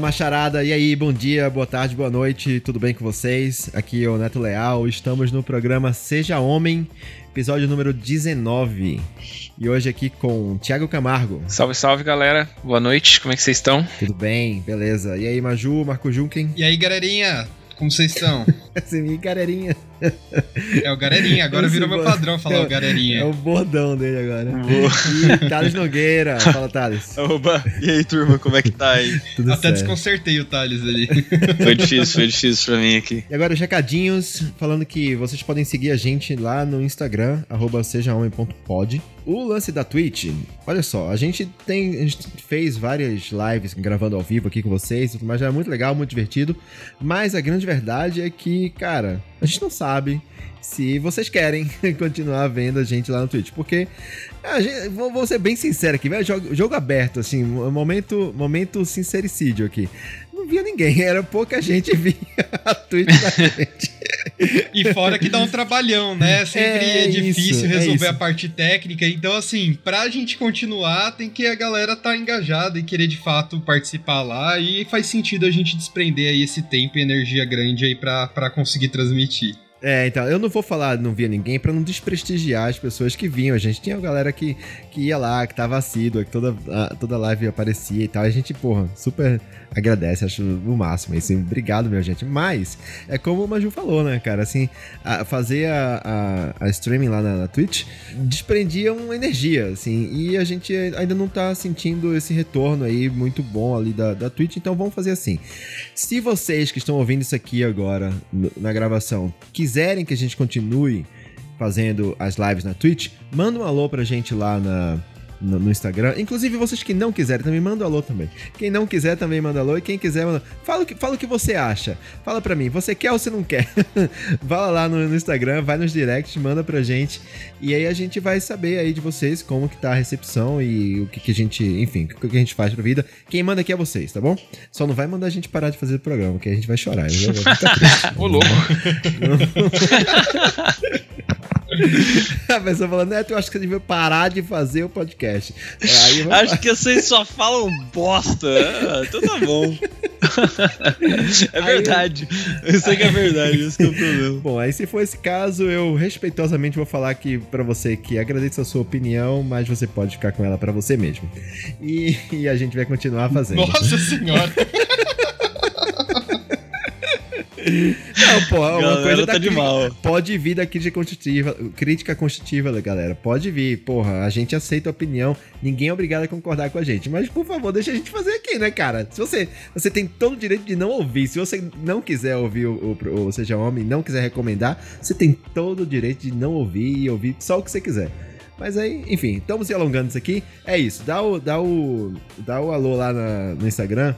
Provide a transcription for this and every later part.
Fala macharada, e aí, bom dia, boa tarde, boa noite, tudo bem com vocês? Aqui é o Neto Leal, estamos no programa Seja Homem, episódio número 19. E hoje aqui com Thiago Camargo. Salve, salve galera, boa noite, como é que vocês estão? Tudo bem, beleza. E aí, Maju, Marco Junken? E aí, galerinha, como vocês estão? Assim, galerinha. É o Galerinha, agora Esse virou meu bo- padrão falar é, o Galerinha. É o bordão dele agora. Boa. E Thales Nogueira. Fala, Thales. Oba, e aí turma, como é que tá aí? Tudo Até certo. desconcertei o Thales ali. Foi difícil, foi difícil pra mim aqui. E agora os recadinhos, falando que vocês podem seguir a gente lá no Instagram, arroba sejahomem.pod. O lance da Twitch, olha só, a gente tem. A gente fez várias lives gravando ao vivo aqui com vocês, mas é muito legal, muito divertido. Mas a grande verdade é que, cara, a gente não sabe se vocês querem continuar vendo a gente lá no Twitch. Porque, gente, vou, vou ser bem sincero aqui, velho, jogo, jogo aberto, assim, momento, momento sincericídio aqui. Não via ninguém, era pouca gente via a Twitch da gente. E fora que dá um trabalhão, né? Sempre É é, difícil isso, é resolver isso. a parte técnica. Então, assim, pra gente continuar, tem que a galera tá engajada e querer de fato participar lá. E faz sentido a gente desprender aí esse tempo e energia grande aí pra, pra conseguir transmitir. É, então, eu não vou falar não via ninguém pra não desprestigiar as pessoas que vinham. A gente tinha uma galera que, que ia lá, que tava assídua, que toda, a- toda live aparecia e tal. A gente, porra, super agradece, acho o máximo. Assim, obrigado, minha gente. Mas, é como o Maju falou, né, cara? Assim, a- fazer a, a, a streaming lá na, na Twitch desprendia uma energia, assim. E a gente ainda não tá sentindo esse retorno aí muito bom ali da, da Twitch. Então vamos fazer assim. Se vocês que estão ouvindo isso aqui agora na gravação quiserem que a gente continue fazendo as lives na Twitch, manda um alô pra gente lá na, no, no Instagram. Inclusive, vocês que não quiserem também, manda um alô também. Quem não quiser também manda alô. E quem quiser, manda... Fala, o que, fala o que você acha. Fala pra mim, você quer ou você não quer? Fala lá no, no Instagram, vai nos directs, manda pra gente. E aí a gente vai saber aí de vocês como que tá a recepção e o que, que a gente, enfim, o que, que a gente faz pra vida. Quem manda aqui é vocês, tá bom? Só não vai mandar a gente parar de fazer o programa, que a gente vai chorar. Ô louco. a pessoa falando, Neto, eu acho que você devia parar de fazer o podcast. Aí eu vou- Acho que vocês só falam bosta. Ah, então tá bom. É verdade. Eu sei que é verdade, esse que é o problema. Bom, aí se for esse caso, eu respeitosamente vou falar aqui pra você que agradeço a sua opinião, mas você pode ficar com ela pra você mesmo. E, e a gente vai continuar fazendo. Nossa senhora! Não, pô, uma Galera coisa tá de mal. Pode vir da crítica construtiva, crítica construtiva, galera. Pode vir, porra. A gente aceita a opinião. Ninguém é obrigado a concordar com a gente. Mas, por favor, deixa a gente fazer aqui, né, cara? Se você, você tem todo o direito de não ouvir. Se você não quiser ouvir o, o, o Seja Homem, não quiser recomendar, você tem todo o direito de não ouvir e ouvir só o que você quiser. Mas aí, enfim, estamos se alongando isso aqui. É isso. Dá o, dá o, dá o alô lá na- no Instagram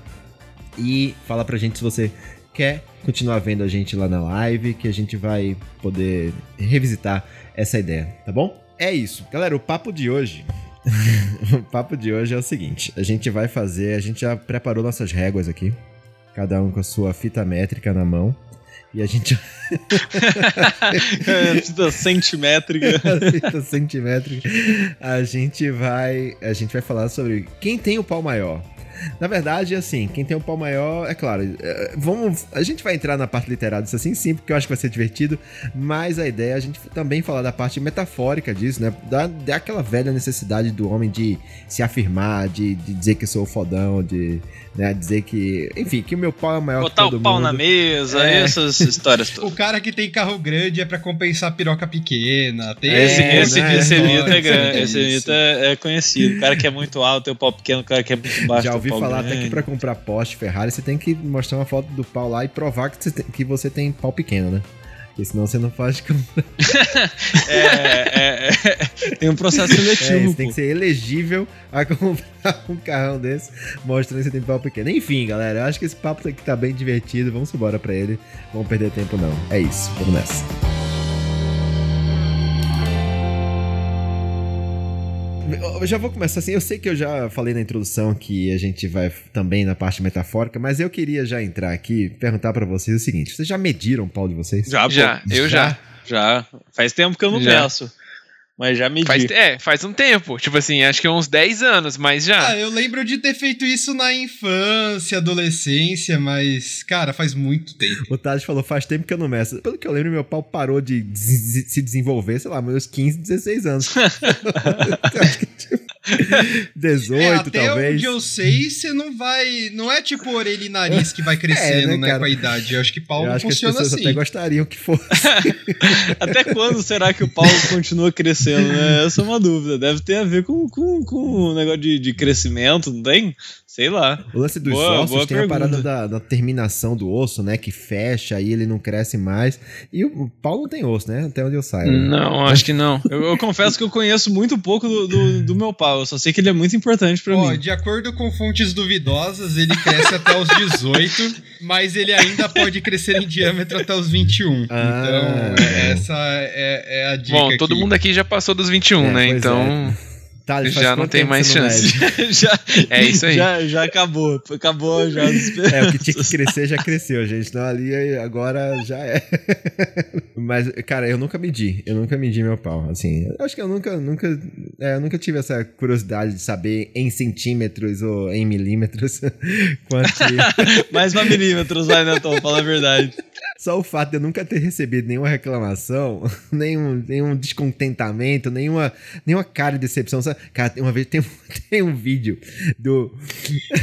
e fala pra gente se você quer continuar vendo a gente lá na live, que a gente vai poder revisitar essa ideia, tá bom? É isso. Galera, o papo de hoje. o papo de hoje é o seguinte: a gente vai fazer, a gente já preparou nossas réguas aqui, cada um com a sua fita métrica na mão. E a gente. É, Fita centimétrica. fita centimétrica. A gente vai. A gente vai falar sobre quem tem o pau maior. Na verdade, assim, quem tem o pau maior, é claro, é, vamos, a gente vai entrar na parte literal disso assim, sim, porque eu acho que vai ser divertido, mas a ideia é a gente também falar da parte metafórica disso, né, da, daquela velha necessidade do homem de se afirmar, de, de dizer que eu sou o fodão, de né, dizer que, enfim, que o meu pau é maior Botar que todo o pau mundo. na mesa, É. essas histórias O todas. cara que tem carro grande é pra compensar a piroca pequena. Tem Esse, É, esse, né? esse mito é grande. Esse mito é, é conhecido. O cara que é muito alto tem o pau pequeno, o cara que é muito baixo Já o ouvi pau falar grande. até que pra comprar Porsche, Ferrari, você tem que mostrar uma foto do pau lá e provar que você tem, que você tem pau pequeno, né? Porque senão você não faz. É, é, é, tem um processo É, seletivo. você tem que ser elegível a comprar um carrão desse, mostrando que você tem pau pequeno. Enfim, galera, eu acho que esse papo aqui tá bem divertido. Vamos embora pra ele. Vamos perder tempo, não. É isso, vamos nessa. Eu já vou começar assim. Eu sei que eu já falei na introdução que a gente vai também na parte metafórica, mas eu queria já entrar aqui e perguntar pra vocês o seguinte: vocês já mediram o pau de vocês? Já, pô. Já, eu já. Já. Faz tempo que eu não Já. peço. Mas já medi. Faz, é, faz um tempo. Tipo assim, acho que uns 10 anos, mas já. Ah, eu lembro de ter feito isso na infância, adolescência, mas, cara, faz muito tempo. O Tades falou, faz tempo que eu não meço. Pelo que eu lembro, meu pau parou de se desenvolver, sei lá, meus 15, 16 anos. Acho que, tipo, 18, É, até talvez. onde eu sei, você não vai. Não é tipo orelha e nariz que vai crescendo, né, né, cara? com a idade. Eu acho que pau Eu não acho que as funciona pessoas assim. até gostariam que fosse. Até quando será que o Paulo continua crescendo, né? Essa é uma dúvida. Deve ter a ver com, com, com o negócio de, de crescimento, não tem? Sei lá. O lance dos Boa- ossos boa tem a pergunta. parada da, da terminação do osso, né? Que fecha, aí ele não cresce mais. E o, o pau não tem osso, né? Até onde eu saio. né? Não, acho que não. Eu, eu confesso que eu conheço muito pouco do, do, do meu pau. Eu só sei que ele é muito importante pra Ó, mim. de acordo com fontes duvidosas, ele cresce até os 18, mas ele ainda pode crescer em diâmetro até os 21. Ah, então, é. essa é, é a dica. Bom, todo aqui. mundo aqui já passou dos 21, É, né? Então. Thales, faz Já não tem mais chance. já, É isso aí. Já, já acabou. Acabou já. É, o que tinha que crescer já cresceu, gente. Então ali agora já é. Mas, cara, eu nunca medi. Eu nunca medi meu pau. Assim, eu acho que eu nunca, nunca, é, eu nunca tive essa curiosidade de saber em centímetros ou em milímetros quanto Mais uma milímetros, vai, Netão? Fala a verdade. Só o fato de eu nunca ter recebido nenhuma reclamação, nenhum, nenhum descontentamento, nenhuma, nenhuma cara de decepção. Sabe? Cara, tem uma vez tem um, tem um vídeo do.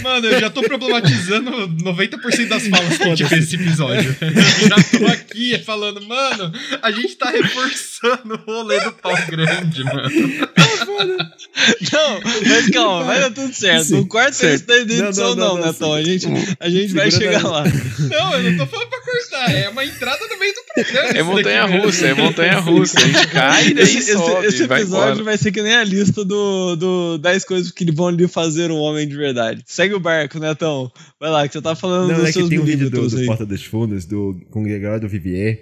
Mano, eu já tô problematizando 90% das falas que a gente fez nesse episódio. Eu já tô aqui falando, mano, a gente tá reforçando o rolê do pau grande, mano. Não, mas calma, vai dar tudo certo. Sim, Não corta certo. isso daí da Não, edição, não, não, não, não, Netão. A sim. gente, a gente vai chegar lá. Não, eu não tô falando pra cortar, é uma entrada no meio do programa. É montanha daqui russa, é montanha russa. A gente cai e daí Esse, esse- sobe, esse vai episódio embora. vai ser que nem a lista do, do 10 coisas que vão lhe fazer um homem de verdade. Segue o barco, Netão. Vai lá, que você tá falando Não, dos é que tem um vídeo do, do. Porta dos Fundos, do, com o Gregório do Vivier,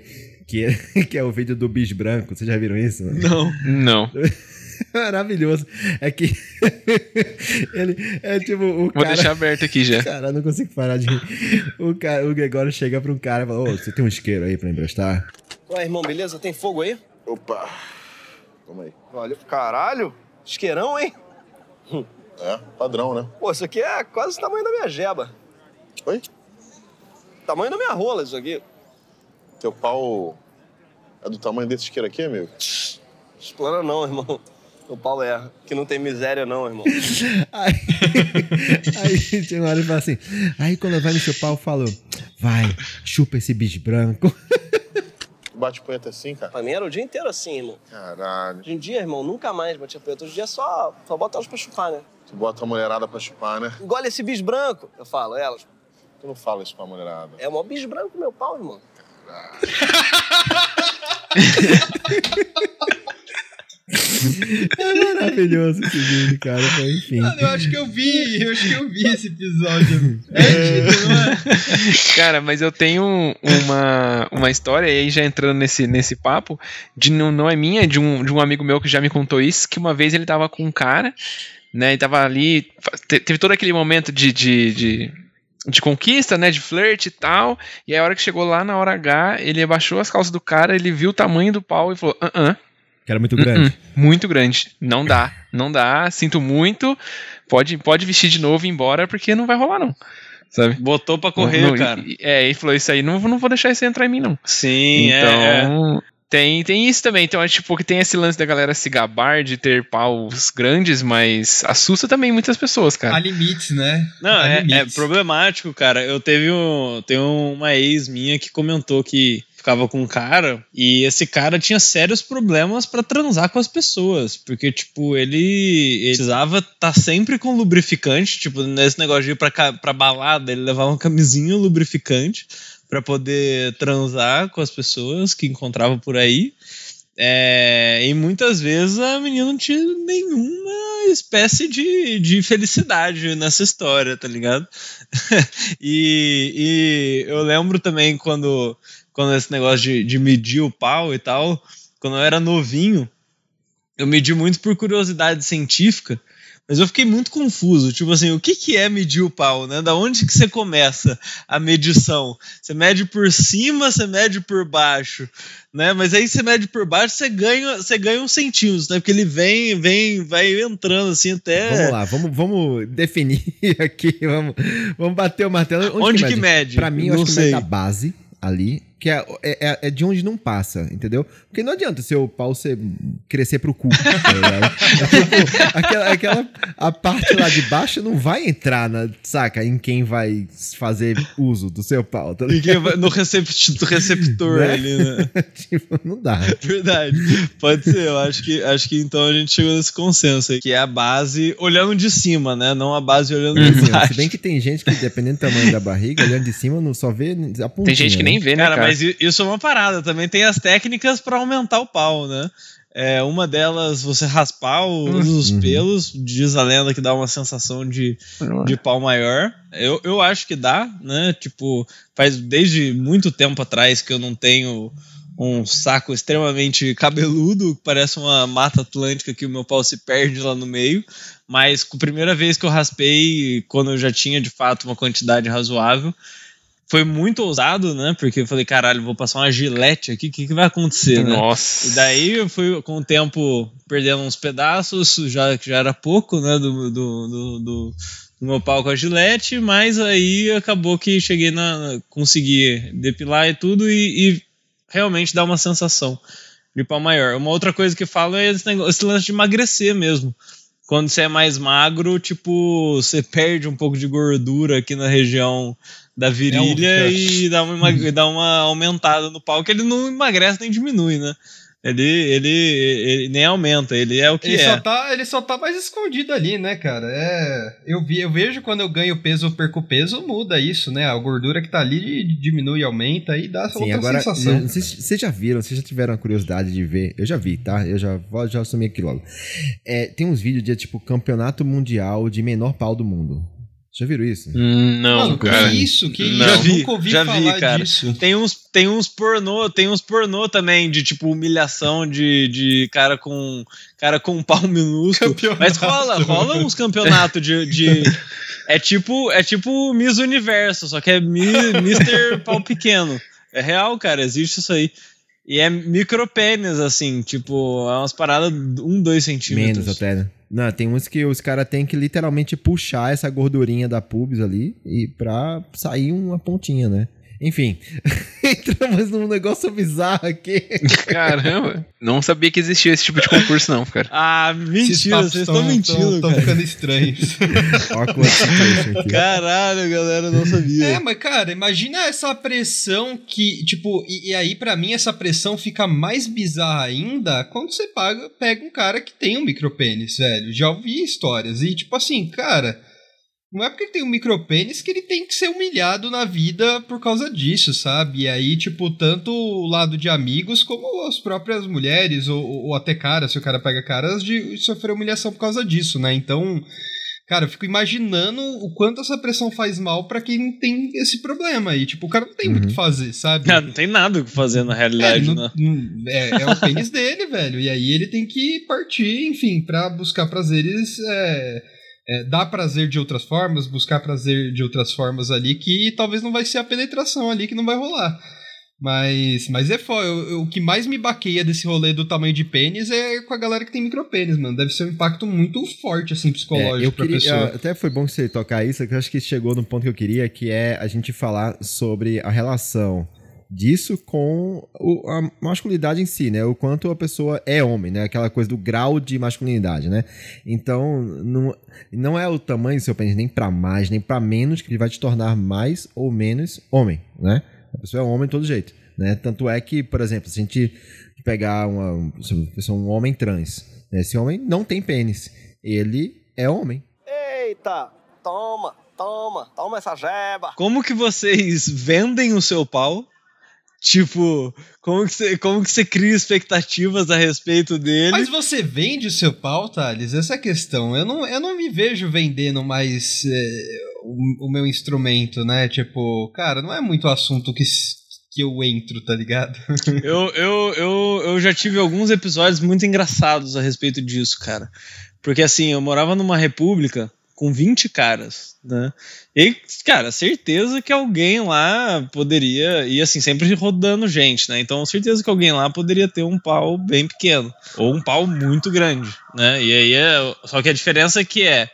que é, que é o vídeo do bis branco. Vocês já viram isso? Não. Não. Maravilhoso. É que ele é tipo o Vou cara. deixar aberto aqui já. Cara, não consigo parar de rir. O, cara, o Gregório chega pra um cara e fala: Ô, você tem um isqueiro aí pra emprestar? Ué, irmão, beleza? Tem fogo aí? Opa. Toma aí. Olha, caralho, isqueirão, hein? É, padrão, né? Pô, isso aqui é quase o tamanho da minha jeba. Oi? Tamanho da minha rola, isso aqui. Teu pau é do tamanho desse isqueiro aqui, amigo? Explana não, irmão. O pau é. Que não tem miséria, não, irmão. Aí, aí chega uma hora e fala assim: Aí quando vai no seu pau, eu falo: Vai, chupa esse bicho branco. Bate punheta assim, cara? Pra mim era o dia inteiro assim, irmão. Caralho. Hoje em dia, irmão, nunca mais batia punheta. Hoje em dia é só, só bota elas pra chupar, né? Tu bota a mulherada pra chupar, né? Engole esse bis branco. Eu falo, elas. Tu não fala isso pra mulherada. É o maior bis branco meu pau, irmão. É maravilhoso esse vídeo, cara. Mas, Enfim. Mano, eu acho que eu vi, eu acho que eu vi esse episódio. É não é? Cara, mas eu tenho uma, uma história, e aí já entrando nesse, nesse papo, de não, não é minha, é de um, de um amigo meu que já me contou isso, que uma vez ele tava com um cara, né, e tava ali, te- teve todo aquele momento de, de, de, de conquista, né, de flerte e tal, e aí a hora que chegou lá na hora H, ele abaixou as calças do cara, ele viu o tamanho do pau e falou, ah, ah, Que era muito grande. muito grande, não dá, não dá, sinto muito, pode, pode vestir de novo e ir embora, porque não vai rolar não, sabe? Botou pra correr, Não, cara. e- É, ele falou isso aí, não, não vou deixar isso entrar em mim, não. Sim, é, é. então, tem, tem isso também. Então, é tipo, que tem esse lance da galera se gabar de ter paus grandes, mas assusta também muitas pessoas, Há cara. limites, né? Não, Há é, é limites. problemático, cara. Eu teve um, tem uma ex minha que comentou que ficava com um cara e esse cara tinha sérios problemas pra transar com as pessoas, porque tipo, ele, ele precisava estar sempre com lubrificante, tipo, nesse negócio de ir pra balada, ele levava uma camisinha lubrificante pra poder transar com as pessoas que encontrava por aí. É, e muitas vezes a menina não tinha nenhuma espécie de, de felicidade nessa história, tá ligado? e, e eu lembro também quando, quando esse negócio de, de medir o pau e tal, quando eu era novinho, eu medi muito por curiosidade científica, Mas eu fiquei muito confuso. Tipo assim, o que, que é medir o pau, né? Da onde que você começa a medição? Você mede por cima, você mede por baixo, né? Mas aí você mede por baixo, você ganha, você ganha uns centímetros, né? Porque ele vem, vem, vai entrando assim até. Vamos lá, vamos, vamos definir aqui, vamos, vamos bater o martelo. Onde, Onde que, que mede? Pra mim, eu Não acho que sei. mede a base ali, que é, é, é de onde não passa, entendeu? Porque não adianta seu pau ser, crescer pro cu, tá? É tipo, aquela, aquela, a parte lá de baixo não vai entrar, na, saca, em quem vai fazer uso do seu pau, tá vai No recep- receptor Né? ali, né? tipo, não dá. Verdade. Pode ser. Eu acho que, acho que então a gente chegou nesse consenso aí, que é a base olhando de cima, né? Não a base olhando de Assim, ó, baixo. se bem que tem gente que, dependendo do tamanho da barriga, olhando de cima, não só vê a pontinha. Tem gente que nem né? vê, né, Cara, cara? Mas isso é uma parada. Também tem as técnicas pra aumentar o pau, né? É, uma delas, você raspar o- os Uhum. pelos, diz a lenda que dá uma sensação de, de pau maior. Eu, eu acho que dá, né? Tipo, faz desde muito tempo atrás que eu não tenho um saco extremamente cabeludo, que parece uma mata atlântica que o meu pau se perde lá no meio. Mas a primeira vez que eu raspei, quando eu já tinha de fato uma quantidade razoável, foi muito ousado, né? Porque eu falei, caralho, vou passar uma gilete aqui, o que, que vai acontecer, né? Nossa. E daí eu fui com o tempo perdendo uns pedaços, já que já era pouco, né, do, do, do, do- do meu pau com a gilete, mas aí acabou que cheguei na. consegui depilar e tudo e, e realmente dá uma sensação de pau maior. Uma outra coisa que falo é esse, negócio, esse lance de emagrecer mesmo. Quando você é mais magro, tipo, você perde um pouco de gordura aqui na região da virilha É um- e dá uma, emag- dá uma aumentada no pau, que ele não emagrece nem diminui, né? Ele, ele, ele nem aumenta, ele é o que Ele, é. só tá, ele só tá mais escondido ali, né, cara? É, eu, vi, eu vejo quando eu ganho peso ou perco peso, muda isso, né? A gordura que tá ali diminui, aumenta e dá essa Sim, outra agora, sensação. se vocês já viram, vocês já tiveram a curiosidade de ver, eu já vi, tá? Eu já vou já assumir aqui logo. É, tem uns vídeos de, tipo, campeonato mundial de menor pau do mundo. Já viram isso? Não, Mano, cara. que isso? Que Não. isso? Já vi, Nunca ouvi já vi, falar cara. disso. Tem uns, tem uns pornô, tem uns pornô também de tipo humilhação de, de cara com cara com um pau minúsculo. Campeonato. Mas rola, rola uns campeonatos de, de é tipo é tipo Miss Universo, só que é Mi, Mr. Pau pequeno. É real, cara, existe isso aí. E é micropênis, assim, tipo, é umas paradas um, dois centímetros. Menos até, né? Não, tem uns que os caras têm que literalmente puxar essa gordurinha da pubis ali e pra sair uma pontinha, né? Enfim, entramos num negócio bizarro aqui. Caramba. Não sabia que existia esse tipo de concurso, não, cara. Ah, mentira, vocês tão- estão mentindo, Estão ficando estranhos. Aqui. Caralho, galera não sabia. É, mas cara, imagina essa pressão que, tipo, e, e aí pra mim essa pressão fica mais bizarra ainda quando você paga, pega um cara que tem um micropênis, velho. Já ouvi histórias e tipo assim, cara, não é porque ele tem um micropênis que ele tem que ser humilhado na vida por causa disso, sabe? E aí, tipo, tanto o lado de amigos como as próprias mulheres ou, ou até caras, se o cara pega caras, de sofrer humilhação por causa disso, né? Então, Cara, eu fico imaginando o quanto essa pressão faz mal pra quem tem esse problema aí. Tipo, o cara não tem muito o que fazer, sabe? Ah, não tem nada o que fazer na É, realidade, não- né? não- é, é o pênis dele, velho. E aí ele tem que partir, enfim, pra buscar prazeres. É, é, dar prazer de outras formas, buscar prazer de outras formas ali, que talvez não vai ser a penetração ali que não vai rolar. Mas, mas é foda. Eu- eu- O que mais me baqueia desse rolê do tamanho de pênis é com a galera que tem micropênis, mano. Deve ser um impacto muito forte, assim, psicológico É, eu pra queria, pessoa. Até foi bom você tocar isso, que eu acho que chegou no ponto que eu queria, que é a gente falar sobre a relação disso com o- a masculinidade em si, né? O quanto a pessoa é homem, né? Aquela coisa do grau de masculinidade, né? Então, não, não é o tamanho do seu pênis nem pra mais, nem pra menos que ele vai te tornar mais ou menos homem, né? A pessoa é um homem de todo jeito, né? Tanto é que, por exemplo, se a gente pegar uma, pessoa, um homem trans, né? esse homem não tem pênis, ele é homem. Eita, toma, toma, toma essa jeba. Como que vocês vendem o seu pau? Tipo, como que você, como que você cria expectativas a respeito dele? Mas você vende o seu pau, Thales? Essa é a questão. Eu não, eu não me vejo vendendo mais é, o, o meu instrumento, né? Tipo, cara, não é muito assunto que, que eu entro, tá ligado? Eu, eu, eu, eu já tive alguns episódios muito engraçados a respeito disso, cara. Porque assim, eu morava numa república com 20 caras, né? E, cara, certeza que alguém lá poderia. E assim, sempre rodando gente, né? Então, certeza que alguém lá poderia ter um pau bem pequeno. Ou um pau muito grande, né? E aí é. Só que a diferença é que é.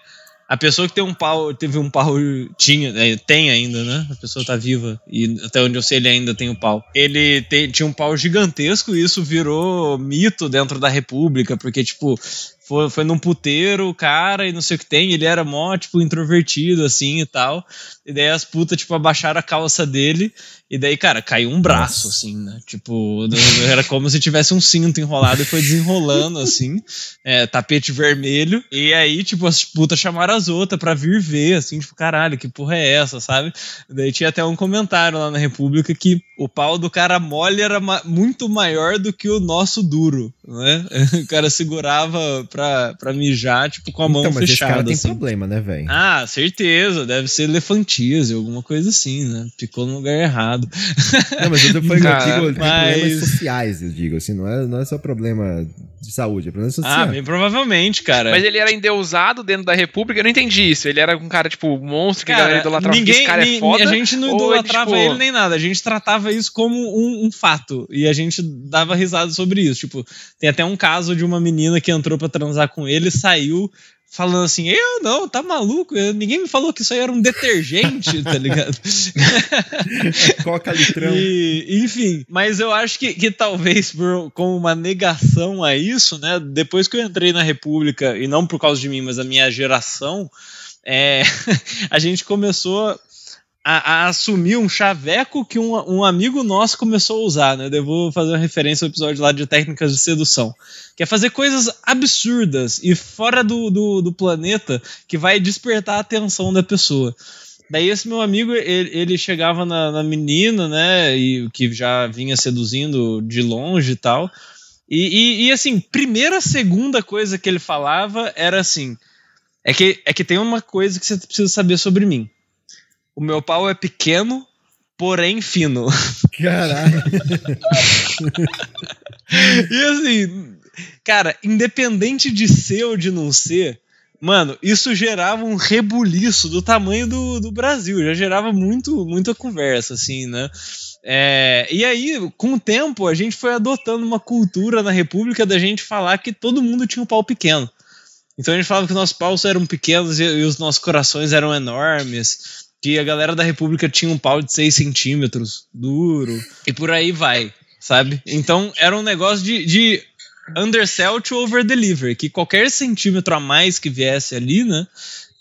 A pessoa que tem um pau, teve um pau, tinha, é, tem ainda, né? A pessoa tá viva e até onde eu sei ele ainda tem o um pau. Ele te, tinha um pau gigantesco e isso virou mito dentro da República, porque, tipo, foi, foi num puteiro, o cara, e não sei o que tem, ele era mó, tipo, introvertido, assim, e tal. E daí as putas, tipo, abaixaram a calça dele, e daí, cara, caiu um braço, assim, né? Tipo, era como se tivesse um cinto enrolado e foi desenrolando, assim, é, tapete vermelho. E aí, tipo, as putas chamaram as outras pra vir ver, assim, tipo, caralho, que porra é essa, sabe? E daí tinha até um comentário lá na República que o pau do cara mole era ma muito maior do que o nosso duro, né? O cara segurava pra, pra mijar, tipo, com a mão então, mas fechada. Esse cara tem assim. problema, né, velho? Ah, certeza. Deve ser elefantíase, alguma coisa assim, né? Ficou no lugar errado. Não, mas eu, falei, Cara, eu digo mas- problemas sociais, eu digo, assim, não é, não é só problema de saúde, é problema social. Ah, bem provavelmente, cara. Mas ele era endeusado dentro da República, eu não entendi isso. Ele era um cara, tipo, monstro que a galera Cara, idolatrava. ninguém, esse cara é foda. a gente não ou ele, idolatrava tipo, ele nem nada, a gente tratava isso como um, um fato e a gente dava risada sobre isso. Tipo, tem até um caso de uma menina que entrou pra transar com ele saiu falando assim: Eu não, tá maluco? Eu- ninguém me falou que isso aí era um detergente, tá ligado? Coca litrão. E, enfim, mas eu acho que, que talvez por, como uma negação a isso, né? Depois que eu entrei na República, e não por causa de mim, mas a minha geração, é, a gente começou a, a assumir um chaveco que um, um amigo nosso começou a usar, né? Eu vou fazer uma referência ao episódio lá de técnicas de sedução. Que é fazer coisas absurdas e fora do, do, do planeta que vai despertar a atenção da pessoa. Daí esse meu amigo, ele, ele chegava na, na menina, né, e que já vinha seduzindo de longe e tal. E, e, e, assim, primeira, segunda coisa que ele falava era assim: é que, é que tem uma coisa que você precisa saber sobre mim. O meu pau é pequeno, porém fino. Caralho. E assim, cara, independente de ser ou de não ser, mano, isso gerava um rebuliço do tamanho do, do Brasil. Já gerava muito, muita conversa, assim, né? É, e aí, com o tempo, a gente foi adotando uma cultura na República da gente falar que todo mundo tinha um pau pequeno. Então a gente falava que nossos paus eram pequenos e, e os nossos corações eram enormes. Que a galera da República tinha um pau de 6 centímetros, duro. E por aí vai, sabe? Então era um negócio de, de undersell to over deliver. Que qualquer centímetro a mais que viesse ali, né?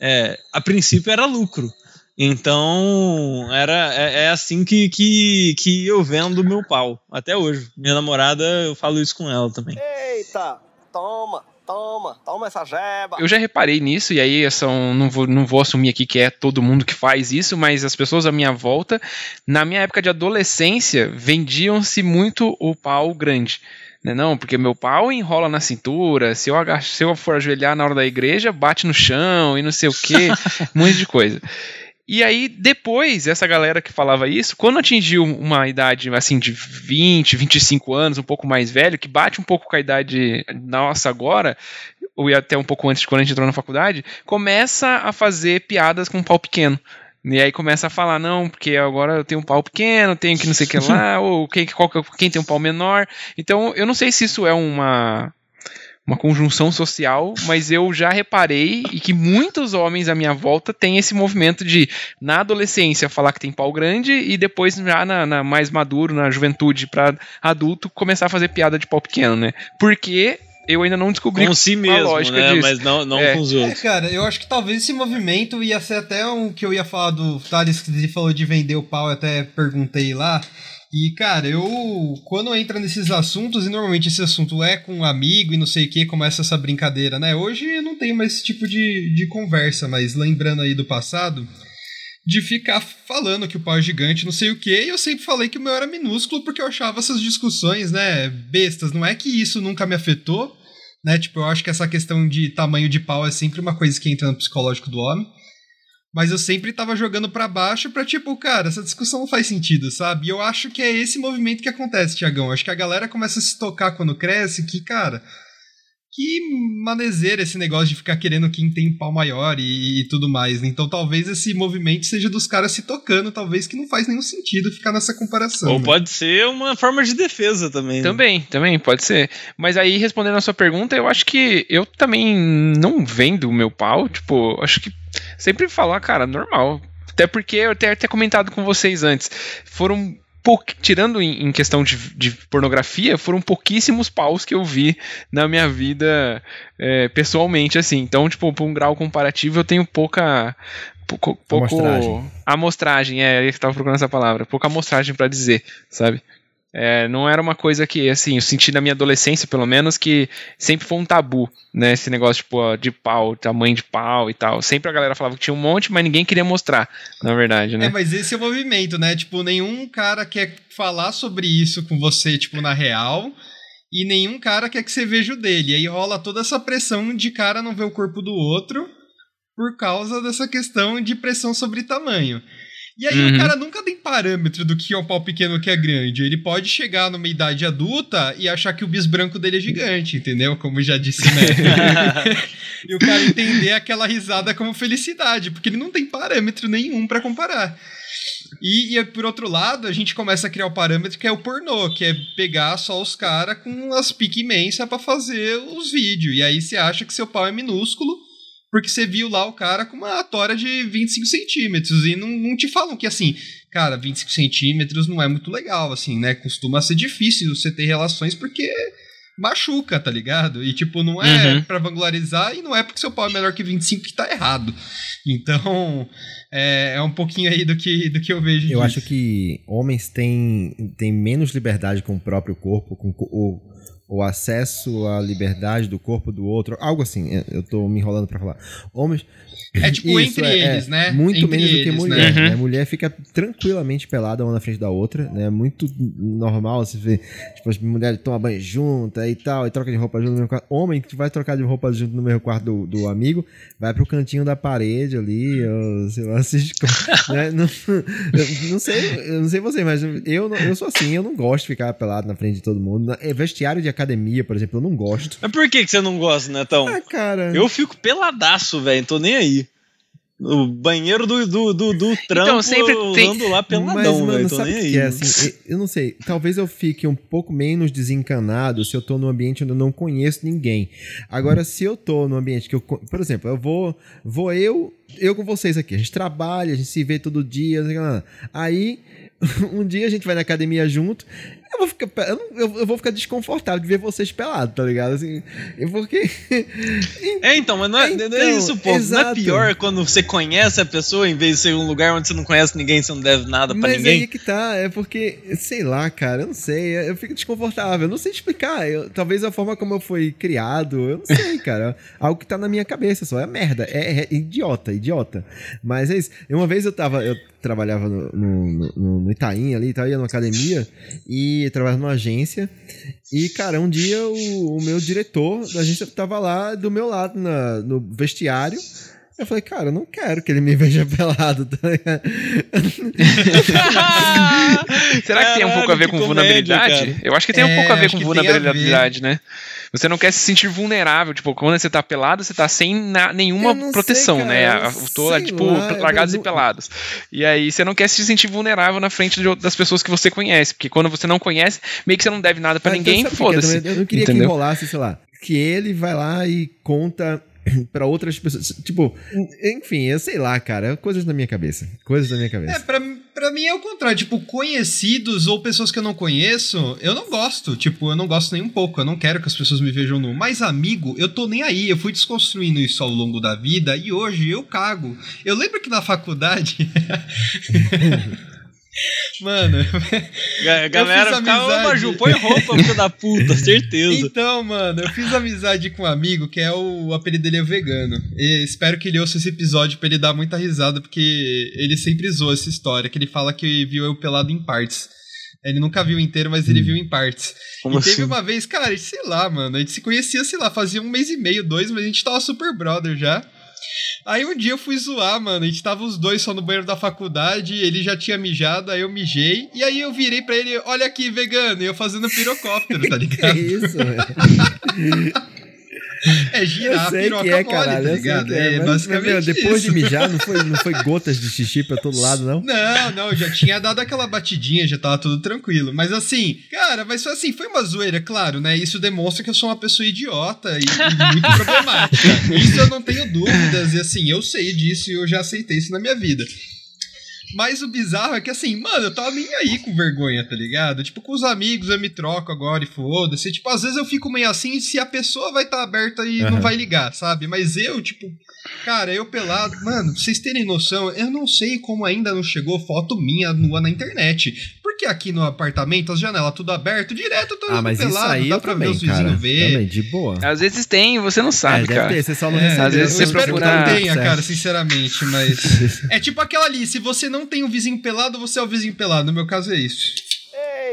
é, a princípio era lucro. Então, era, é, é assim que, que, que eu vendo meu pau. Até hoje. Minha namorada, eu falo isso com ela também. Eita, toma, toma, toma essa jeba. Eu já reparei nisso, e aí são, não, vou, não vou assumir aqui que é todo mundo que faz isso, mas as pessoas à minha volta, na minha época de adolescência, vendiam-se muito o pau grande. Né, não, porque meu pau enrola na cintura, se eu, se eu for ajoelhar na hora da igreja, bate no chão e não sei o que, um monte de coisa. E aí, depois, essa galera que falava isso, quando atingiu uma idade assim de 20, 25 anos, um pouco mais velho, que bate um pouco com a idade nossa agora, ou até um pouco antes de quando a gente entrou na faculdade, começa a fazer piadas com um pau pequeno. E aí começa a falar, não, porque agora eu tenho um pau pequeno, tenho que não sei o que lá, ou quem, qual, quem tem um pau menor. Então, eu não sei se isso é uma uma conjunção social, mas eu já reparei e que muitos homens à minha volta têm esse movimento de, na adolescência, falar que tem pau grande e depois, já na, na mais maduro, na juventude, para adulto, começar a fazer piada de pau pequeno, né? Porque eu ainda não descobri Com si a mesmo, lógica né? disso. Mas não, não É. com os É, outros. cara, eu acho que talvez esse movimento ia ser até um que eu ia falar do Thales, que ele falou de vender o pau, eu até perguntei lá. E, cara, eu. Quando entra nesses assuntos, e normalmente esse assunto é com um amigo e não sei o que, começa essa brincadeira, né? Hoje eu não tenho mais esse tipo de, de conversa, mas lembrando aí do passado, de ficar falando que o pau é gigante, não sei o que, e eu sempre falei que o meu era minúsculo porque eu achava essas discussões, né, bestas. Não é que isso nunca me afetou, né? Tipo, eu acho que essa questão de tamanho de pau é sempre uma coisa que entra no psicológico do homem. Mas eu sempre tava jogando pra baixo pra tipo, cara, essa discussão não faz sentido, sabe? E eu acho que é esse movimento que acontece, Tiagão. Acho que a galera começa a se tocar quando cresce que, cara, que manezeira esse negócio de ficar querendo quem tem pau maior e, e, tudo mais. Né? Então talvez esse movimento seja dos caras se tocando, talvez que não faz nenhum sentido ficar nessa comparação. Ou né? pode ser uma forma de defesa também. né? Também, também, pode ser. Mas aí, respondendo a sua pergunta, eu acho que eu também não vendo o meu pau, tipo, acho que sempre falar, cara, normal. Até porque eu até, até comentado com vocês antes, foram pou- tirando em, questão de, de pornografia, foram pouquíssimos paus que eu vi na minha vida é, pessoalmente, assim. Então, tipo, por um grau comparativo, eu tenho pouca. Pouco, pouco Amostragem. amostragem, é, eu tava procurando essa palavra. Pouca amostragem pra dizer, sabe? É, não era uma coisa que, assim, eu senti na minha adolescência, pelo menos, que sempre foi um tabu, né? Esse negócio, tipo, de pau, tamanho de pau e tal. Sempre a galera falava que tinha um monte, mas ninguém queria mostrar, na verdade, É, né? mas esse é o movimento, né? Tipo, nenhum cara quer falar sobre isso com você, tipo, na real. E nenhum cara quer que você veja o dele. E aí rola toda essa pressão de cara não ver o corpo do outro por causa dessa questão de pressão sobre tamanho. E aí Uhum. o cara nunca tem parâmetro do que é um pau pequeno que é grande. Ele pode chegar numa idade adulta e achar que o bis branco dele é gigante, entendeu? Como já disse Matt. e o cara entender aquela risada como felicidade, porque ele não tem parâmetro nenhum pra comparar. E, e, por outro lado, a gente começa a criar o parâmetro que é o pornô, que é pegar só os caras com as pique imensas pra fazer os vídeos. E aí você acha que seu pau é minúsculo, porque você viu lá o cara com uma tora de 25 centímetros. E não, não te falam que assim, cara, 25 centímetros não é muito legal, assim, né? Costuma ser difícil você ter relações porque machuca, tá ligado? E tipo, não é Uhum. pra vangularizar e não é porque seu pau é menor que 25 que tá errado. Então, é, é um pouquinho aí do que, do que eu vejo Eu disso. acho que homens têm, têm menos liberdade com o próprio corpo, com co- o, o acesso à liberdade do corpo do outro, algo assim. é, Eu tô me enrolando pra falar. Homens. É tipo Isso, entre é, é, eles, né? Muito Entre menos do que eles, mulher. né? né? Mulher fica tranquilamente pelada uma na frente da outra, né? Muito normal você ver, tipo, as mulheres tomam banho juntas e tal, e troca de roupa junto no mesmo quarto. Homem que vai trocar de roupa junto no mesmo quarto do, do amigo, vai pro cantinho da parede ali, ou sei lá, se esconde, né? não, eu não sei, eu não sei você, mas eu, eu sou assim, eu não gosto de ficar pelado na frente de todo mundo. É, Vestiário de academia, por exemplo, eu não gosto. Mas por que, que você não gosta, Netão? Ah, cara. Eu fico peladaço, velho. Tô nem aí. No banheiro do, do, do, do trampo, Então, sempre eu tem- ando lá Mas, peladão, mano, velho. Tô sabe nem o aí. é assim? Eu, não sei. Talvez eu fique um pouco menos desencanado se eu tô num ambiente onde eu não conheço ninguém. Agora, se eu tô num ambiente que eu. Por exemplo, eu vou. Vou eu. Eu com vocês aqui. A gente trabalha, a gente se vê todo dia. não sei o que lá. Aí, um dia a gente vai na academia junto. Eu vou ficar, eu, eu- vou ficar desconfortável de ver vocês pelados, tá ligado? Assim, porque. É, então, mas não é, não é Então, isso, pô. Não é exato. pior quando você conhece a pessoa em vez de ser um lugar onde você não conhece ninguém, você não deve nada pra Mas ninguém. aí que tá, é porque, sei lá, cara, eu não sei, eu fico desconfortável, eu não sei explicar. eu- talvez a forma como eu fui criado, eu não sei, cara. Algo que tá na minha cabeça só, é merda, é, é idiota, idiota. Mas é isso. Uma vez eu tava, eu trabalhava no, no, no- no Itaim ali, tava ia numa academia e trabalhava numa agência. E, cara, um dia o, o meu diretor da agência tava lá do meu lado na- no vestiário. Eu falei, cara, eu não quero que ele me veja pelado, tá ligado? Será que tem um pouco a ver com vulnerabilidade? cara. Eu acho que tem um É, pouco a ver acho com vulnerabilidade, né? Você não quer se sentir vulnerável, tipo, quando você tá pelado, você tá sem na- nenhuma proteção, sei, né? cara, A- o todo é sei tipo lá, largados eu e pelados. E aí você não quer se sentir vulnerável na frente de das pessoas que você conhece, porque quando você não conhece, meio que você não deve nada pra Ah, então ninguém, quê? foda-se. Eu não queria entendeu? que enrolasse, sei lá, que ele vai lá e conta pra outras pessoas. Tipo, enfim, eu sei lá, cara, coisas na minha cabeça. Coisas na minha É, cabeça. pra, pra mim é o contrário. Tipo, conhecidos ou pessoas que eu não conheço, eu não gosto. Tipo, eu não gosto nem um pouco. Eu não quero que as pessoas me vejam nu. Mas amigo, eu tô nem aí. Eu fui desconstruindo isso ao longo da vida e hoje eu cago. Eu lembro que na faculdade. Mano, Ga- Galera, amizade. Maju, põe roupa, filho da puta, certeza. Então, mano, eu fiz amizade com um amigo que é o, o apelido dele é vegano. E espero que ele ouça esse episódio pra ele dar muita risada, porque ele sempre zoou essa história, que ele fala que viu eu pelado em partes. Ele nunca viu inteiro, mas ele viu em partes. Como e teve assim? uma vez, cara, sei lá, mano, a gente se conhecia, sei lá, fazia um mês e meio, dois, mas a gente tava super brother já. Aí um dia eu fui zoar, mano. A gente tava os dois só no banheiro da faculdade, ele já tinha mijado, aí eu mijei. E aí eu virei pra ele, olha aqui, vegano, e eu fazendo pirocóptero, tá Que ligado? isso, velho? É girar eu sei piroca que é, mole, caralho. tá sei ligado? que é, É, mas, basicamente meu, depois isso. de mijar, não foi, não foi gotas de xixi pra todo lado, não? Não, não, já tinha dado aquela batidinha, já tava tudo tranquilo. Mas assim, cara, mas foi assim, foi uma zoeira, claro, né? Isso demonstra que eu sou uma pessoa idiota e, e muito problemática. Isso eu não tenho dúvidas, e assim, eu sei disso e eu já aceitei isso na minha vida. Mas o bizarro é que assim, mano, eu tava nem aí com vergonha, tá ligado? Tipo, com os amigos eu me troco agora e foda-se. Tipo, às vezes eu fico meio assim se a pessoa vai estar tá aberta e Aham. não vai ligar, sabe? Mas eu, tipo, cara, eu pelado. Mano, pra vocês terem noção, eu não sei como ainda não chegou foto minha nua na internet. Porque aqui no apartamento, as janelas tudo aberto, direto tô Ah, mas isso pelado, aí dá pra também, ver os cara. vizinhos ver. Também, de boa. Às vezes tem, você não É, sabe, deve cara. ter, você só não É, recebeu. às vezes eu você espero procura- que não tenha, Certo. cara, sinceramente, mas. é tipo aquela ali: se você não tem um vizinho pelado, você é o vizinho pelado. No meu caso é isso.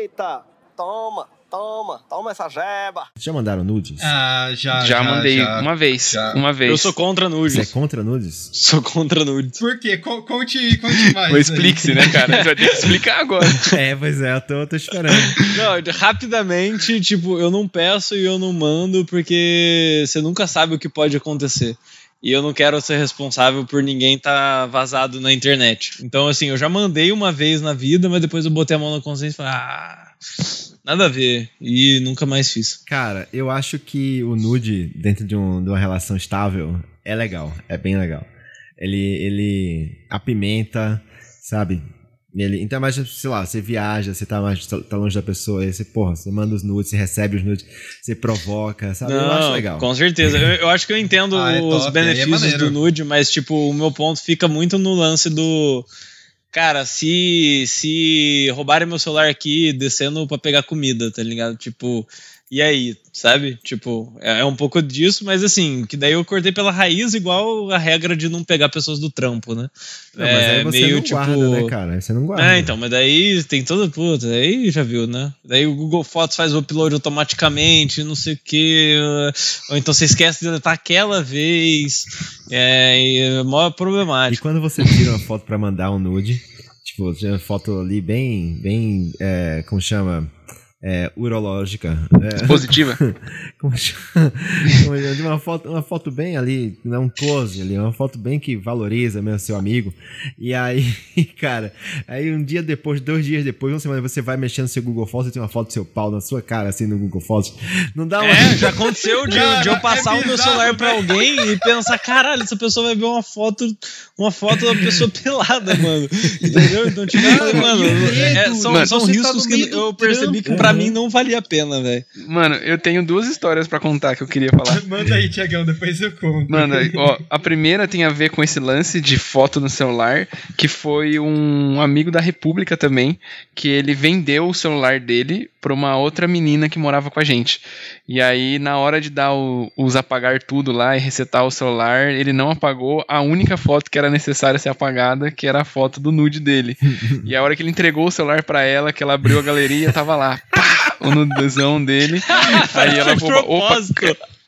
Eita, toma, toma, toma essa jeba. Já mandaram nudes? Ah, já. já, mandei já. uma vez. já. Uma vez. Eu sou contra Você é nudes. contra nudes? Sou contra nudes. Por quê? Co- Conte, conte mais. Explique-se, né, cara? Você vai ter que explicar agora. É, pois é, eu tô, eu tô esperando. Não, rapidamente, tipo, eu não peço e eu não mando porque você nunca sabe o que pode acontecer. E eu não quero ser responsável por ninguém tá vazado na internet. Então, assim, eu já mandei uma vez na vida, mas depois eu botei a mão na consciência e falei, ah, nada a ver. E nunca mais fiz. Cara, eu acho que o nude dentro de, um- de uma relação estável é legal, é bem legal. Ele, ele apimenta, sabe? Ele, então, mas, sei lá, você viaja, você tá, mais, tá longe da pessoa, aí você, porra, você manda os nudes, você recebe os nudes, você provoca, sabe? eu acho legal. Com certeza. Eu, eu acho que eu entendo Ah, é os top, é benefícios maneiro. do nude, mas, tipo, o meu ponto fica muito no lance do. Cara, se, se roubarem meu celular aqui descendo pra pegar comida, tá ligado? Tipo, e aí, sabe? Tipo, é, é um pouco disso, mas assim, que daí eu cortei pela raiz, igual a regra de não pegar pessoas do trampo, né? Não, mas aí você não guarda, né, cara? Aí Você não guarda. É, então, mas daí tem toda. Puta, aí já viu, né? Daí o Google Fotos faz o upload automaticamente, não sei o quê. Ou então você esquece de deletar aquela vez. É, e é mó E problemático. quando você tira uma foto pra mandar um nude, tipo, tira uma foto ali bem, bem, é, como chama? É, urológica. É, Positiva. De uma foto, uma foto bem ali, não close ali, uma foto bem que valoriza mesmo seu amigo. E aí, cara, aí um dia depois, dois dias depois, uma semana, você vai mexendo no seu Google Fotos e tem uma foto do seu pau na sua cara, assim, no Google Fotos. Não dá uma. É, já aconteceu de, Cara, de eu passar é o meu celular pra alguém e pensar, caralho, essa pessoa vai ver uma foto, uma foto da pessoa pelada, mano. Entendeu? Então, tipo, mano, é- são, Mano, são tá riscos que eu percebi que trampo. Pra Uhum. mim não valia a pena, velho. Mano, eu tenho duas histórias pra contar que eu queria falar. Manda aí, Tiagão, depois eu conto. Mano, ó, a primeira tem a ver com esse lance de foto no celular, que foi um amigo da República também, que ele vendeu o celular dele pra uma outra menina que morava com a gente. E aí, na hora de dar o, os apagar tudo lá e resetar o celular, ele não apagou a única foto que era necessária ser apagada, que era a foto do nude dele. e a hora que ele entregou o celular pra ela, que ela abriu a galeria, tava lá, pá, o nudezão dele. Aí ela falou, opa.